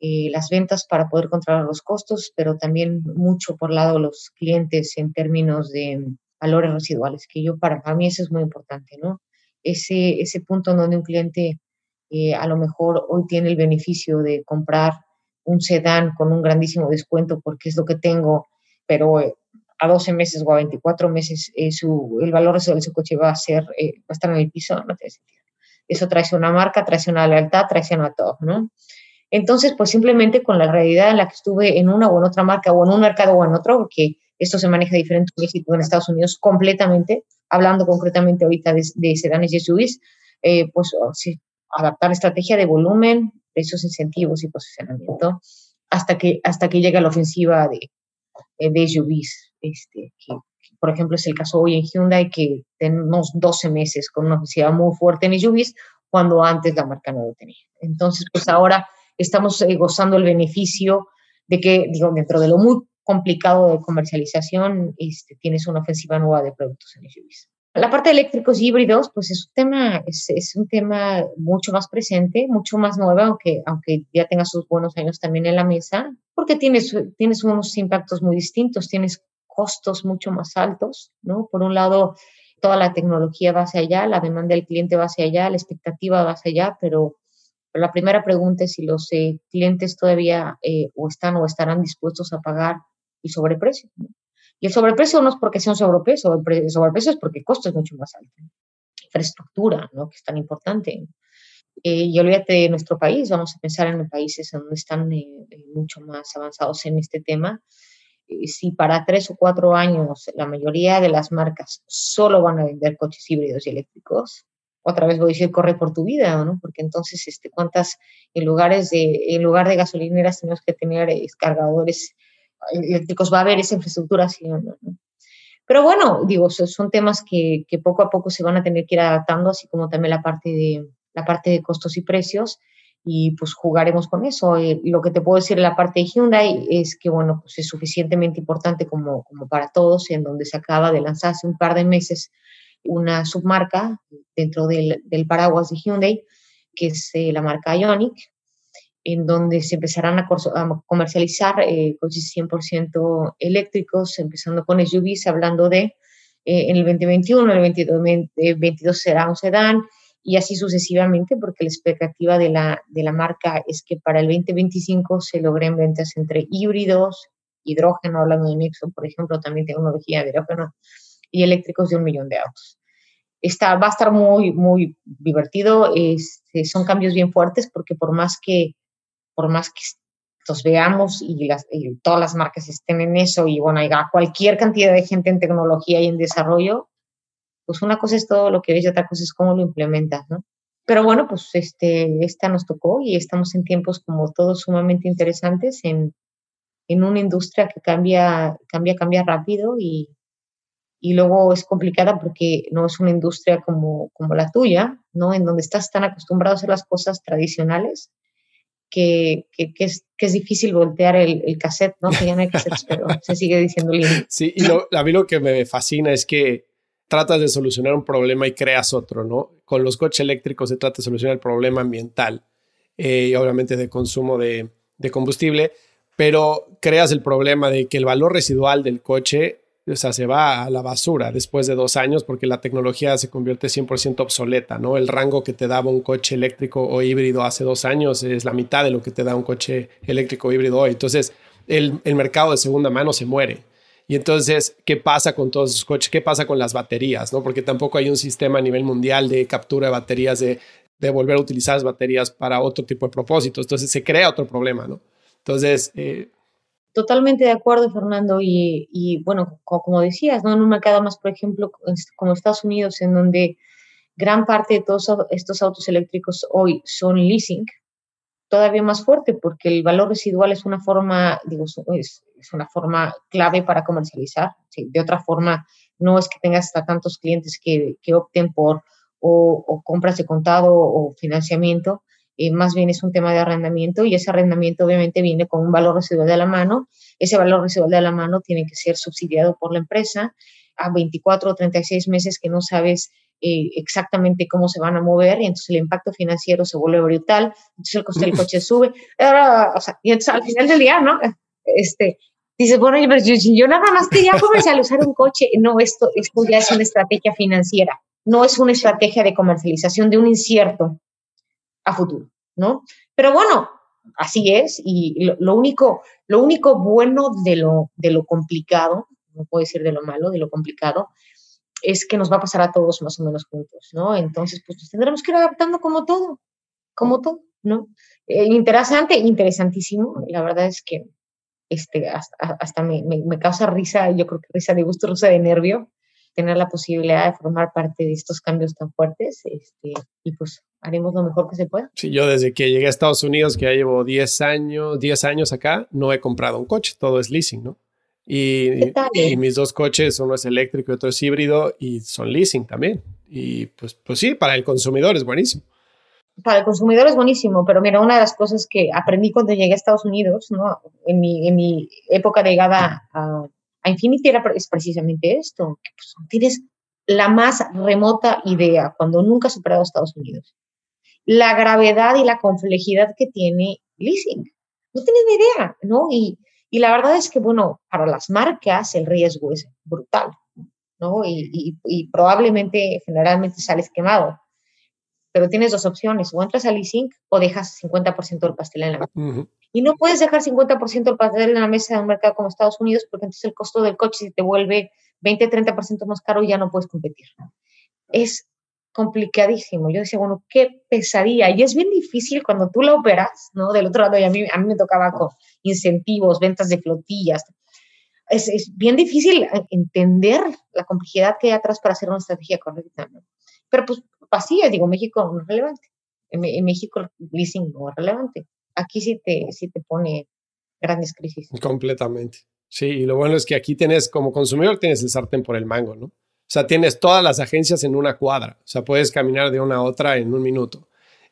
eh, las ventas para poder controlar los costos, pero también mucho por lado los clientes en términos de valores residuales, que yo para, para mí eso es muy importante, ¿no? Ese, ese punto donde un cliente eh, a lo mejor hoy tiene el beneficio de comprar un sedán con un grandísimo descuento porque es lo que tengo, pero eh, a 12 meses o a 24 meses eh, su, el valor de su coche va a, ser, va a estar en el piso, no tiene sentido. Eso trae una marca, trae una lealtad, trae a todo, ¿no? Entonces, pues simplemente con la realidad en la que estuve en una o en otra marca o en un mercado o en otro, porque esto se maneja diferente en México en Estados Unidos completamente, hablando concretamente ahorita de, sedanes y SUVs, eh, pues oh, sí, adaptar estrategia de volumen, precios, incentivos y posicionamiento hasta que, hasta que llega la ofensiva de, eh, de SUVs, este, por ejemplo es el caso hoy en Hyundai que tenemos 12 meses con una ofensiva muy fuerte en SUVs cuando antes la marca no lo tenía. Entonces, pues ahora estamos eh, gozando el beneficio de que, digo, dentro de lo muy complicado de comercialización, este, tienes una ofensiva nueva de productos en SUVs. La parte de eléctricos híbridos, pues es un tema, es, es, un tema mucho más presente, mucho más nuevo, aunque, aunque ya tenga sus buenos años también en la mesa, porque tienes, tienes unos impactos muy distintos, tienes costos mucho más altos, ¿no? Por un lado, toda la tecnología va hacia allá, la demanda del cliente va hacia allá, la expectativa va hacia allá, pero la primera pregunta es si los eh, clientes todavía eh, o están o estarán dispuestos a pagar y sobreprecio. Y el sobreprecio no es porque sea un sobreprecio, el sobreprecio es porque el costo es mucho más alto. Infraestructura, ¿no? que es tan importante. Eh, y olvídate de nuestro país, vamos a pensar en los países donde están eh, eh, mucho más avanzados en este tema. si para tres o cuatro años la mayoría de las marcas solo van a vender coches híbridos y eléctricos, otra vez voy a decir corre por tu vida, ¿no? Porque entonces, este, ¿cuántas en lugares de, en lugar de gasolineras tenemos que tener cargadores eléctricos va a haber esa infraestructura, sí o no. Pero bueno, digo, son temas que, que, poco a poco se van a tener que ir adaptando, así como también la parte de, la parte de costos y precios, y pues jugaremos con eso. Eh, lo que te puedo decir en la parte de Hyundai es que, bueno, pues es suficientemente importante como, como para todos, en donde se acaba de lanzar hace un par de meses una submarca dentro del, del paraguas de Hyundai, que es eh, la marca Ionic, en donde se empezarán a, comercializar eh, coches 100% eléctricos, empezando con SUVs, hablando de eh, en el 2021, el 2022 será un sedán y así sucesivamente, porque la expectativa de la, de la marca es que para el 2025 se logren ventas entre híbridos, hidrógeno, hablando de Nexo, por ejemplo, también tecnología de hidrógeno, y eléctricos de un millón de autos. está, va a estar muy, muy divertido. Este, son cambios bien fuertes porque por más que, por más que los veamos y, las, todas las marcas estén en eso y bueno, hay cualquier cantidad de gente en tecnología y en desarrollo, pues una cosa es todo lo que ves y otra cosa es cómo lo implementas, ¿no? Pero bueno, pues este, esta nos tocó y estamos en tiempos como todos sumamente interesantes en, en una industria que cambia, cambia, cambia rápido y, y luego es complicada porque no es una industria como, como la tuya, ¿no? En donde estás tan acostumbrado a hacer las cosas tradicionales que, que, es, que es difícil voltear el, el, cassette, ¿no? Que ya no hay cassettes, pero se sigue diciendo lindo. Sí, y lo, a mí lo que me fascina es que tratas de solucionar un problema y creas otro, ¿no? Con los coches eléctricos se trata de solucionar el problema ambiental eh, y obviamente de consumo de, de combustible, pero creas el problema de que el valor residual del coche o sea, se va a la basura después de dos años porque la tecnología se convierte 100% obsoleta, ¿no? El rango que te daba un coche eléctrico o híbrido hace dos años es la mitad de lo que te da un coche eléctrico o híbrido hoy. Entonces, el, el mercado de segunda mano se muere. Y entonces, ¿qué pasa con todos esos coches? ¿Qué pasa con las baterías? ¿no? Porque tampoco hay un sistema a nivel mundial de captura de baterías, de, volver a utilizar las baterías para otro tipo de propósitos. Entonces, se crea otro problema, ¿no? Entonces, eh, Totalmente de acuerdo, Fernando. Y, bueno, como, decías, ¿no? en un mercado más, por ejemplo, como Estados Unidos, en donde gran parte de todos estos autos eléctricos hoy son leasing, todavía más fuerte porque el valor residual es una forma, digo, es, una forma clave para comercializar. de otra forma, no es que tengas hasta tantos clientes que, opten por o, o, compras de contado o financiamiento, eh, más bien es un tema de arrendamiento y ese arrendamiento obviamente viene con un valor residual de la mano. Ese valor residual de la mano tiene que ser subsidiado por la empresa a 24 o 36 meses que no sabes eh, exactamente cómo se van a mover y entonces el impacto financiero se vuelve brutal, entonces el coste del coche sube. o sea, y entonces al final del día, ¿no? Este, dices, bueno, pero yo, yo nada más que ya comercializar un coche, no, esto, esto ya es una estrategia financiera, no es una estrategia de comercialización de un incierto a futuro, ¿no? Pero bueno, así es y lo, único, lo único bueno de lo, de lo complicado, no puedo decir de lo malo, de lo complicado, es que nos va a pasar a todos más o menos juntos, ¿no? Entonces, pues nos tendremos que ir adaptando como todo, como todo, ¿no? Eh, interesante, interesantísimo. La verdad es que este, hasta, me, me, me, causa risa, yo creo que risa de gusto, risa de nervio, tener la posibilidad de formar parte de estos cambios tan fuertes este, y pues haremos lo mejor que se pueda. Sí, yo desde que llegué a Estados Unidos, que ya llevo 10 años, 10 años acá, no he comprado un coche, todo es leasing, ¿no? Y, y, mis dos coches, uno es eléctrico y otro es híbrido y son leasing también. Y pues, pues sí, para el consumidor es buenísimo. Para el consumidor es buenísimo, pero mira, una de las cosas que aprendí cuando llegué a Estados Unidos, ¿no? En mi, en mi época de llegada a a Infinity es precisamente esto, que pues, tienes la más remota idea cuando nunca has superado a Estados Unidos. La gravedad y la complejidad que tiene leasing. No tienes ni idea, ¿no? Y, y la verdad es que, bueno, para las marcas el riesgo es brutal, ¿no? Y, y, y probablemente, generalmente sales quemado pero tienes dos opciones, o entras al leasing o dejas 50% del pastel en la mesa. Y no puedes dejar 50% del pastel en la mesa de un mercado como Estados Unidos porque entonces el costo del coche se te vuelve 20-30% más caro y ya no puedes competir. Es complicadísimo. Yo decía, bueno, qué pesadilla. Y es bien difícil cuando tú la operas, ¿no? Del otro lado, y a mí, a mí me tocaba con incentivos, ventas de flotillas. Es, es bien difícil entender la complejidad que hay atrás para hacer una estrategia correcta. Pero pues así digo, México no es relevante. En, México el leasing no es relevante. Aquí sí te, sí te pone grandes crisis. Completamente. Sí, y lo bueno es que aquí tienes, como consumidor, tienes el sartén por el mango, ¿no? O sea, tienes todas las agencias en una cuadra. O sea, puedes caminar de una a otra en un minuto.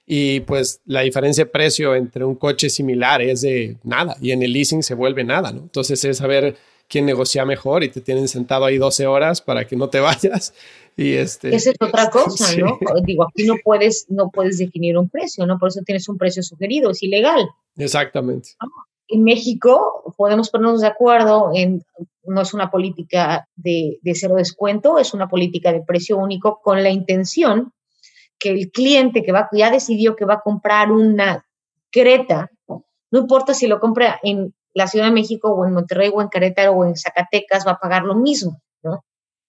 Y pues la diferencia de precio entre un coche similar es de nada y en el leasing se vuelve nada, ¿no? Entonces es saber quién negocia mejor y te tienen sentado ahí 12 horas para que no te vayas. Y este, Esa es otra cosa, ¿no? Digo, aquí no puedes, no puedes definir un precio, ¿no? Por eso tienes un precio sugerido, es ilegal. Exactamente. En México podemos ponernos de acuerdo en, no es una política de, de cero descuento, es una política de precio único con la intención que el cliente que va, ya decidió que va a comprar una Creta, no importa si lo compra en la Ciudad de México o en Monterrey o en Querétaro o en Zacatecas va a pagar lo mismo.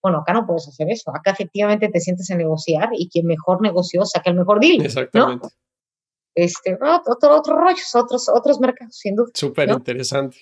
Bueno, acá no puedes hacer eso. Acá efectivamente te sientes a negociar y quien mejor negoció saca el mejor deal. Exactamente. Este, otro, otros rollos, otros, otros mercados, sin duda. Súper interesante.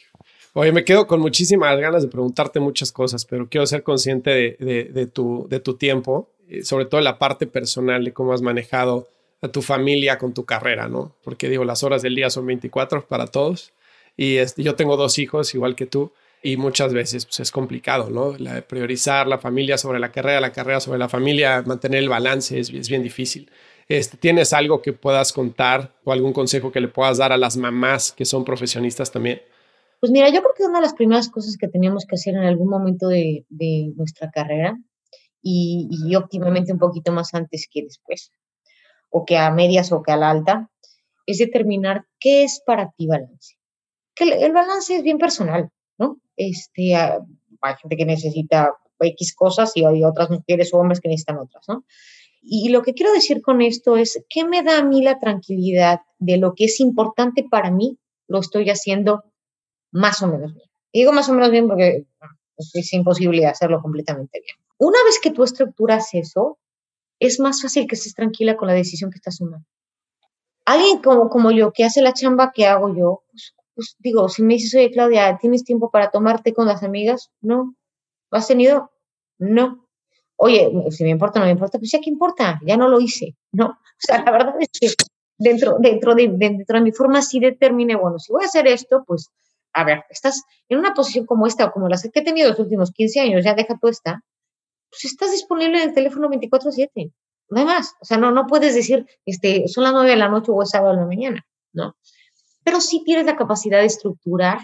Oye, me quedo con muchísimas ganas de preguntarte muchas cosas, pero quiero ser consciente de, de, tu, de tu tiempo, eh, sobre todo la parte personal de cómo has manejado a tu familia con tu carrera, ¿no? Porque digo, las horas del día son 24 para todos y este, yo tengo dos hijos igual que tú y muchas veces pues, es complicado, ¿no? La de priorizar la familia sobre la carrera, la carrera sobre la familia, mantener el balance es, es bien difícil. Este, ¿Tienes algo que puedas contar o algún consejo que le puedas dar a las mamás que son profesionistas también? Pues mira, yo creo que una de las primeras cosas que teníamos que hacer en algún momento de, nuestra carrera y, y, óptimamente un poquito más antes que después, o que a medias o que a la alta, es determinar qué es para ti balance. Que el, balance es bien personal. Este, hay gente que necesita X cosas y hay otras mujeres o hombres que necesitan otras, ¿no? Y lo que quiero decir con esto es, ¿qué me da a mí la tranquilidad de lo que es importante para mí? Lo estoy haciendo más o menos bien. digo más o menos bien porque pues, es imposible hacerlo completamente bien. Una vez que tú estructuras eso, es más fácil que estés tranquila con la decisión que estás tomando. Alguien como, como yo, que hace la chamba que hago yo, pues, pues digo, si me dices, oye, Claudia, ¿tienes tiempo para tomarte con las amigas? No. ¿Lo has tenido? No. Oye, si me importa no me importa, pues ya que importa, ya no lo hice, ¿no? O sea, la verdad es que dentro, dentro, de, dentro de mi forma sí determiné, bueno, si voy a hacer esto, pues a ver, estás en una posición como esta o como las que he tenido los últimos 15 años, ya deja tú esta, pues estás disponible en el teléfono 24/7, no hay más. O sea, no, no puedes decir, este, son las 9 de la noche o es sábado de la mañana, ¿no? Pero sí tienes la capacidad de estructurar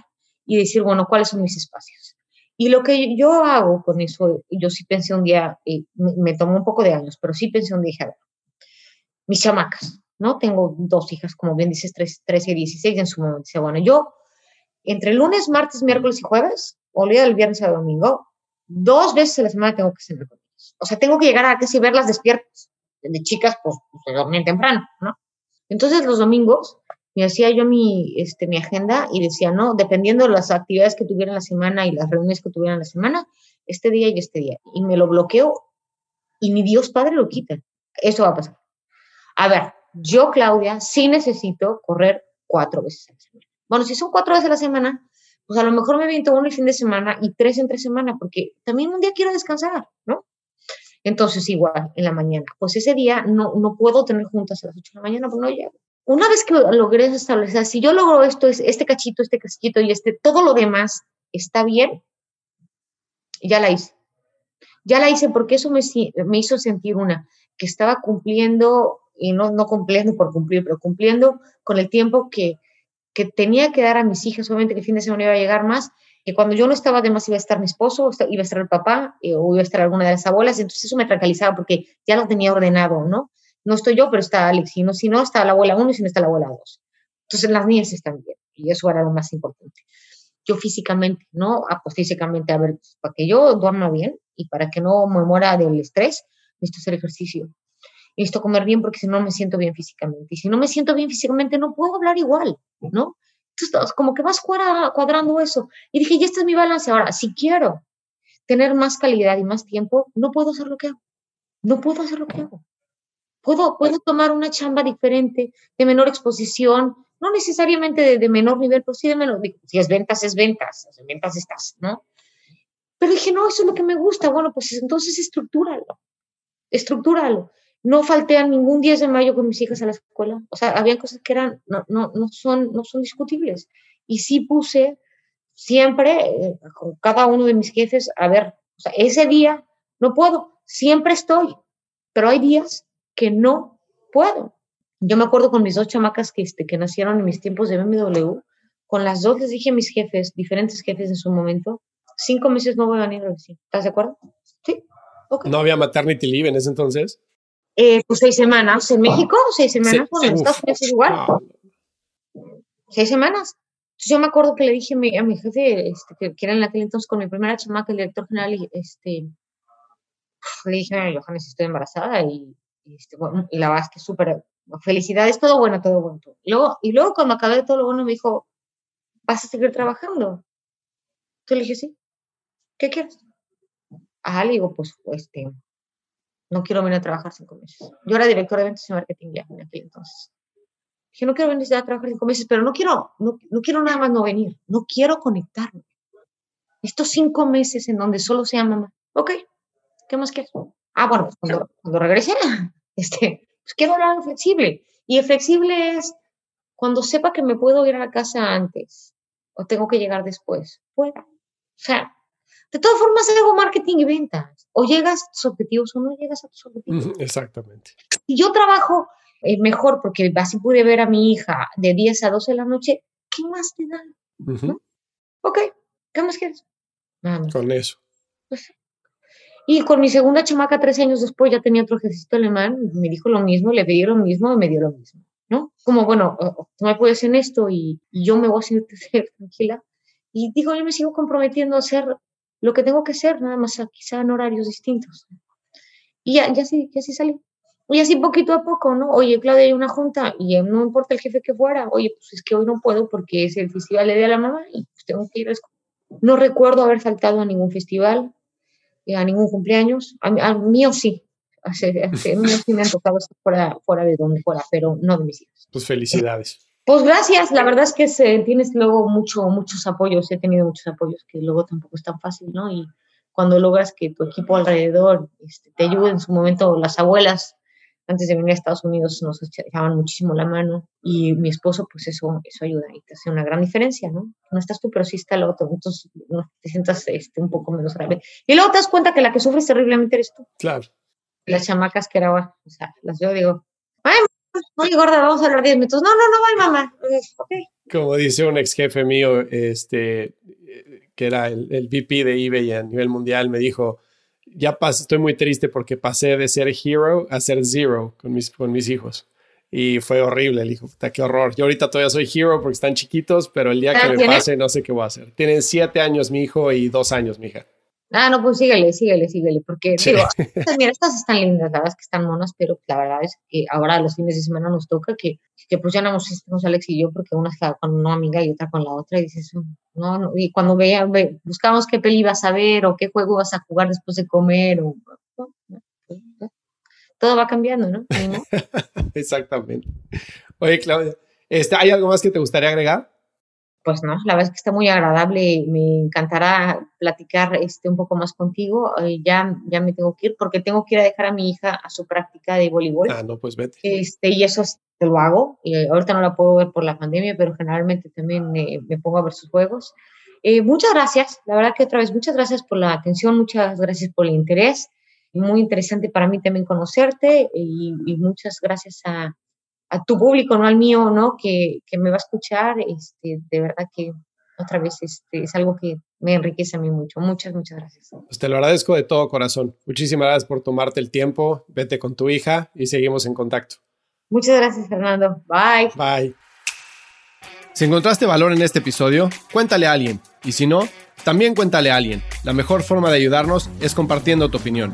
y decir, bueno, ¿cuáles son mis espacios? Y lo que yo hago con eso, yo sí pensé un día, eh, me, tomó un poco de años, pero sí pensé un día, dije, a ver, mis chamacas, ¿no? Tengo dos hijas, como bien dices, 13 y 16 en su momento. Dice, bueno, yo entre lunes, martes, miércoles y jueves, o el día del viernes a domingo, dos veces a la semana tengo que cenar con ellos. O sea, tengo que llegar a casi verlas despiertas. De chicas, pues, pues se dormían temprano, ¿no? Entonces, los domingos me hacía yo mi, este, mi agenda y decía, no, dependiendo de las actividades que tuviera en la semana y las reuniones que tuviera en la semana, este día y este día. Y me lo bloqueo y mi Dios Padre lo quita. Eso va a pasar. A ver, yo, Claudia, sí necesito correr cuatro veces a la semana. Bueno, si son cuatro veces a la semana, pues a lo mejor me viento uno el fin de semana y tres entre semana, porque también un día quiero descansar, ¿no? Entonces, igual, en la mañana. Pues ese día no, no puedo tener juntas a las 8 de la mañana, pues no llego. Una vez que logré establecer, si yo logro esto, este cachito, este cachito y este, todo lo demás está bien, ya la hice. Ya la hice porque eso me, hizo sentir una, que estaba cumpliendo, y no, no cumpliendo por cumplir, pero cumpliendo con el tiempo que, que tenía que dar a mis hijas, obviamente que el fin de semana iba a llegar más, que cuando yo no estaba, además iba a estar mi esposo, iba a estar el papá, eh, o iba a estar alguna de las abuelas, entonces eso me tranquilizaba porque ya lo tenía ordenado, ¿no? No estoy yo, pero está Alex, y no, si no, está la abuela 1 y si no está la abuela 2. Entonces las niñas están bien, y eso era lo más importante. Yo físicamente, ¿no? Ah, pues físicamente, a ver, para que yo duerma bien y para que no me muera del estrés, necesito hacer ejercicio necesito comer bien porque si no me siento bien físicamente. Y si no me siento bien físicamente, no puedo hablar igual, ¿no? Entonces, como que vas cuadrando eso. Y dije, ya este es mi balance. Ahora, si quiero tener más calidad y más tiempo, no puedo hacer lo que hago. No puedo hacer lo que hago. Puedo, puedo tomar una chamba diferente, de menor exposición, no necesariamente de, de menor nivel, pero sí de menor. Si es ventas, es ventas. En ventas estás, ¿no? Pero dije, no, eso es lo que me gusta. Bueno, pues entonces estructúralo. Estructúralo no falté a ningún 10 de mayo con mis hijas a la escuela. O sea, había cosas que eran, no, no, no, son, no son discutibles. Y sí puse siempre, eh, con cada uno de mis jefes, a ver, o sea, ese día no puedo, siempre estoy, pero hay días que no puedo. Yo me acuerdo con mis dos chamacas que, este, que nacieron en mis tiempos de BMW, con las dos les dije a mis jefes, diferentes jefes en su momento, cinco meses no voy a venir a decir. ¿Estás de acuerdo? Sí. ¿No había maternity leave en ese entonces? Eh, pues seis semanas. ¿En México? ¿Seis semanas? bueno, en Estados Unidos es igual. Seis semanas. Entonces yo me acuerdo que le dije a mi, a mi jefe, este, que, era en aquel entonces con mi primera chamaca, el director general, y, este, le dije, Johannes, estoy embarazada y, este, bueno, y la verdad es que súper, felicidades, todo bueno, todo bueno. Y luego, y luego cuando acabé todo lo bueno me dijo, ¿vas a seguir trabajando? Entonces le dije, sí. ¿Qué quieres? Ah, le digo, pues, este, no quiero venir a trabajar cinco meses. Yo era directora de eventos y marketing ya en aquel entonces. Dije, no quiero venir a trabajar cinco meses, pero no quiero, no, no quiero nada más no venir, no quiero conectarme. Estos cinco meses en donde solo sea mamá. Ok, ¿qué más quieres? Ah, bueno, pues cuando, cuando regrese, este, pues quiero hablar flexible. Y el flexible es cuando sepa que me puedo ir a la casa antes o tengo que llegar después, fuera. O sea, de todas formas hago marketing y ventas. O llegas a tus objetivos o no llegas a tus objetivos. Exactamente. Si yo trabajo eh, mejor porque así pude ver a mi hija de 10 a 12 de la noche, ¿qué más te da? Ok, ¿qué más quieres? Con eso. Pues y con mi segunda chamaca, tres años después, ya tenía otro ejército alemán, me dijo lo mismo, le pedí lo mismo y me dio lo mismo, ¿no? Como, bueno, tú me puedes en esto y, yo me voy a sentir tranquila. Y digo, yo me sigo comprometiendo a hacer lo que tengo que hacer, nada más quizá en horarios distintos. Y ya, ya sí, ya sí salí. Y así poquito a poco, ¿no? Oye, Claudia, hay una junta y no importa el jefe que fuera, oye, pues es que hoy no puedo porque es el festival de la mamá y pues tengo que ir a No recuerdo haber faltado a ningún festival, a ningún cumpleaños. A, a mío sí. A, mí sí me han tocado estar fuera, fuera de donde fuera, pero no de mis hijos. Pues felicidades. Pues gracias, la verdad es que se, tienes luego mucho, muchos apoyos, he tenido muchos apoyos que luego tampoco es tan fácil, ¿no? Y cuando logras que tu equipo alrededor este, te ayude en su momento, las abuelas antes de venir a Estados Unidos nos echaban muchísimo la mano y mi esposo, pues eso, eso ayuda y te hace una gran diferencia, ¿no? No estás tú, pero sí está el otro, entonces te sientas este, un poco menos grave. Y luego te das cuenta que la que sufres terriblemente eres tú. Claro. Las chamacas que era, o sea, las yo digo, ay, oye, gorda, vamos a hablar 10 minutos. No, no, no, vaya, mamá. Okay. Como dice un ex jefe mío, este, que era el, el VP de eBay a nivel mundial, me dijo, ya estoy muy triste porque pasé de ser hero a ser zero con mis, con mis hijos. Y fue horrible, el hijo, qué horror. Yo ahorita todavía soy hero porque están chiquitos, pero el día que me pase no sé qué voy a hacer. Tienen siete años mi hijo y dos años mi hija. Ah, no, pues síguele, síguele, síguele, porque digo, mira, estas están lindas, la verdad es que están monas, pero la verdad es que ahora los fines de semana nos toca que, que pues ya no estamos Alex y yo, porque una está con una amiga y otra con la otra, y dices, no, no y cuando veía, buscamos qué peli vas a ver o qué juego vas a jugar después de comer, o, todo va cambiando, ¿no? Exactamente. Oye, Claudia, este, ¿hay algo más que te gustaría agregar? Pues no, la verdad es que está muy agradable. Me encantará platicar este, un poco más contigo. Eh, ya, ya me tengo que ir porque tengo que ir a dejar a mi hija a su práctica de voleibol. Ah, no, pues vete. Este, y eso te lo hago. Y ahorita no la puedo ver por la pandemia, pero generalmente también me pongo a ver sus juegos. Eh, muchas gracias, la verdad que otra vez, muchas gracias por la atención, muchas gracias por el interés. Muy interesante para mí también conocerte y muchas gracias a, a tu público, no al mío, ¿no? Que, que, me va a escuchar, este, de verdad que otra vez este, es algo que me enriquece a mí mucho. Muchas, muchas gracias. Pues te lo agradezco de todo corazón. Muchísimas gracias por tomarte el tiempo. Vete con tu hija y seguimos en contacto. Muchas gracias, Fernando. Bye. Bye. Si encontraste valor en este episodio, cuéntale a alguien. Y si no, también cuéntale a alguien. La mejor forma de ayudarnos es compartiendo tu opinión.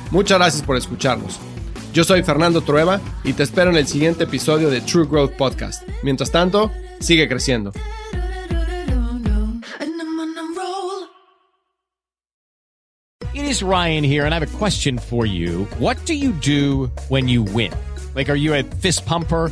Muchas gracias por escucharnos. Yo soy Fernando Trueba y te espero en el siguiente episodio de True Growth Podcast. Mientras tanto, sigue creciendo. It is Ryan here and I have a question for you. What do you do when you win? Like are you a fist pumper?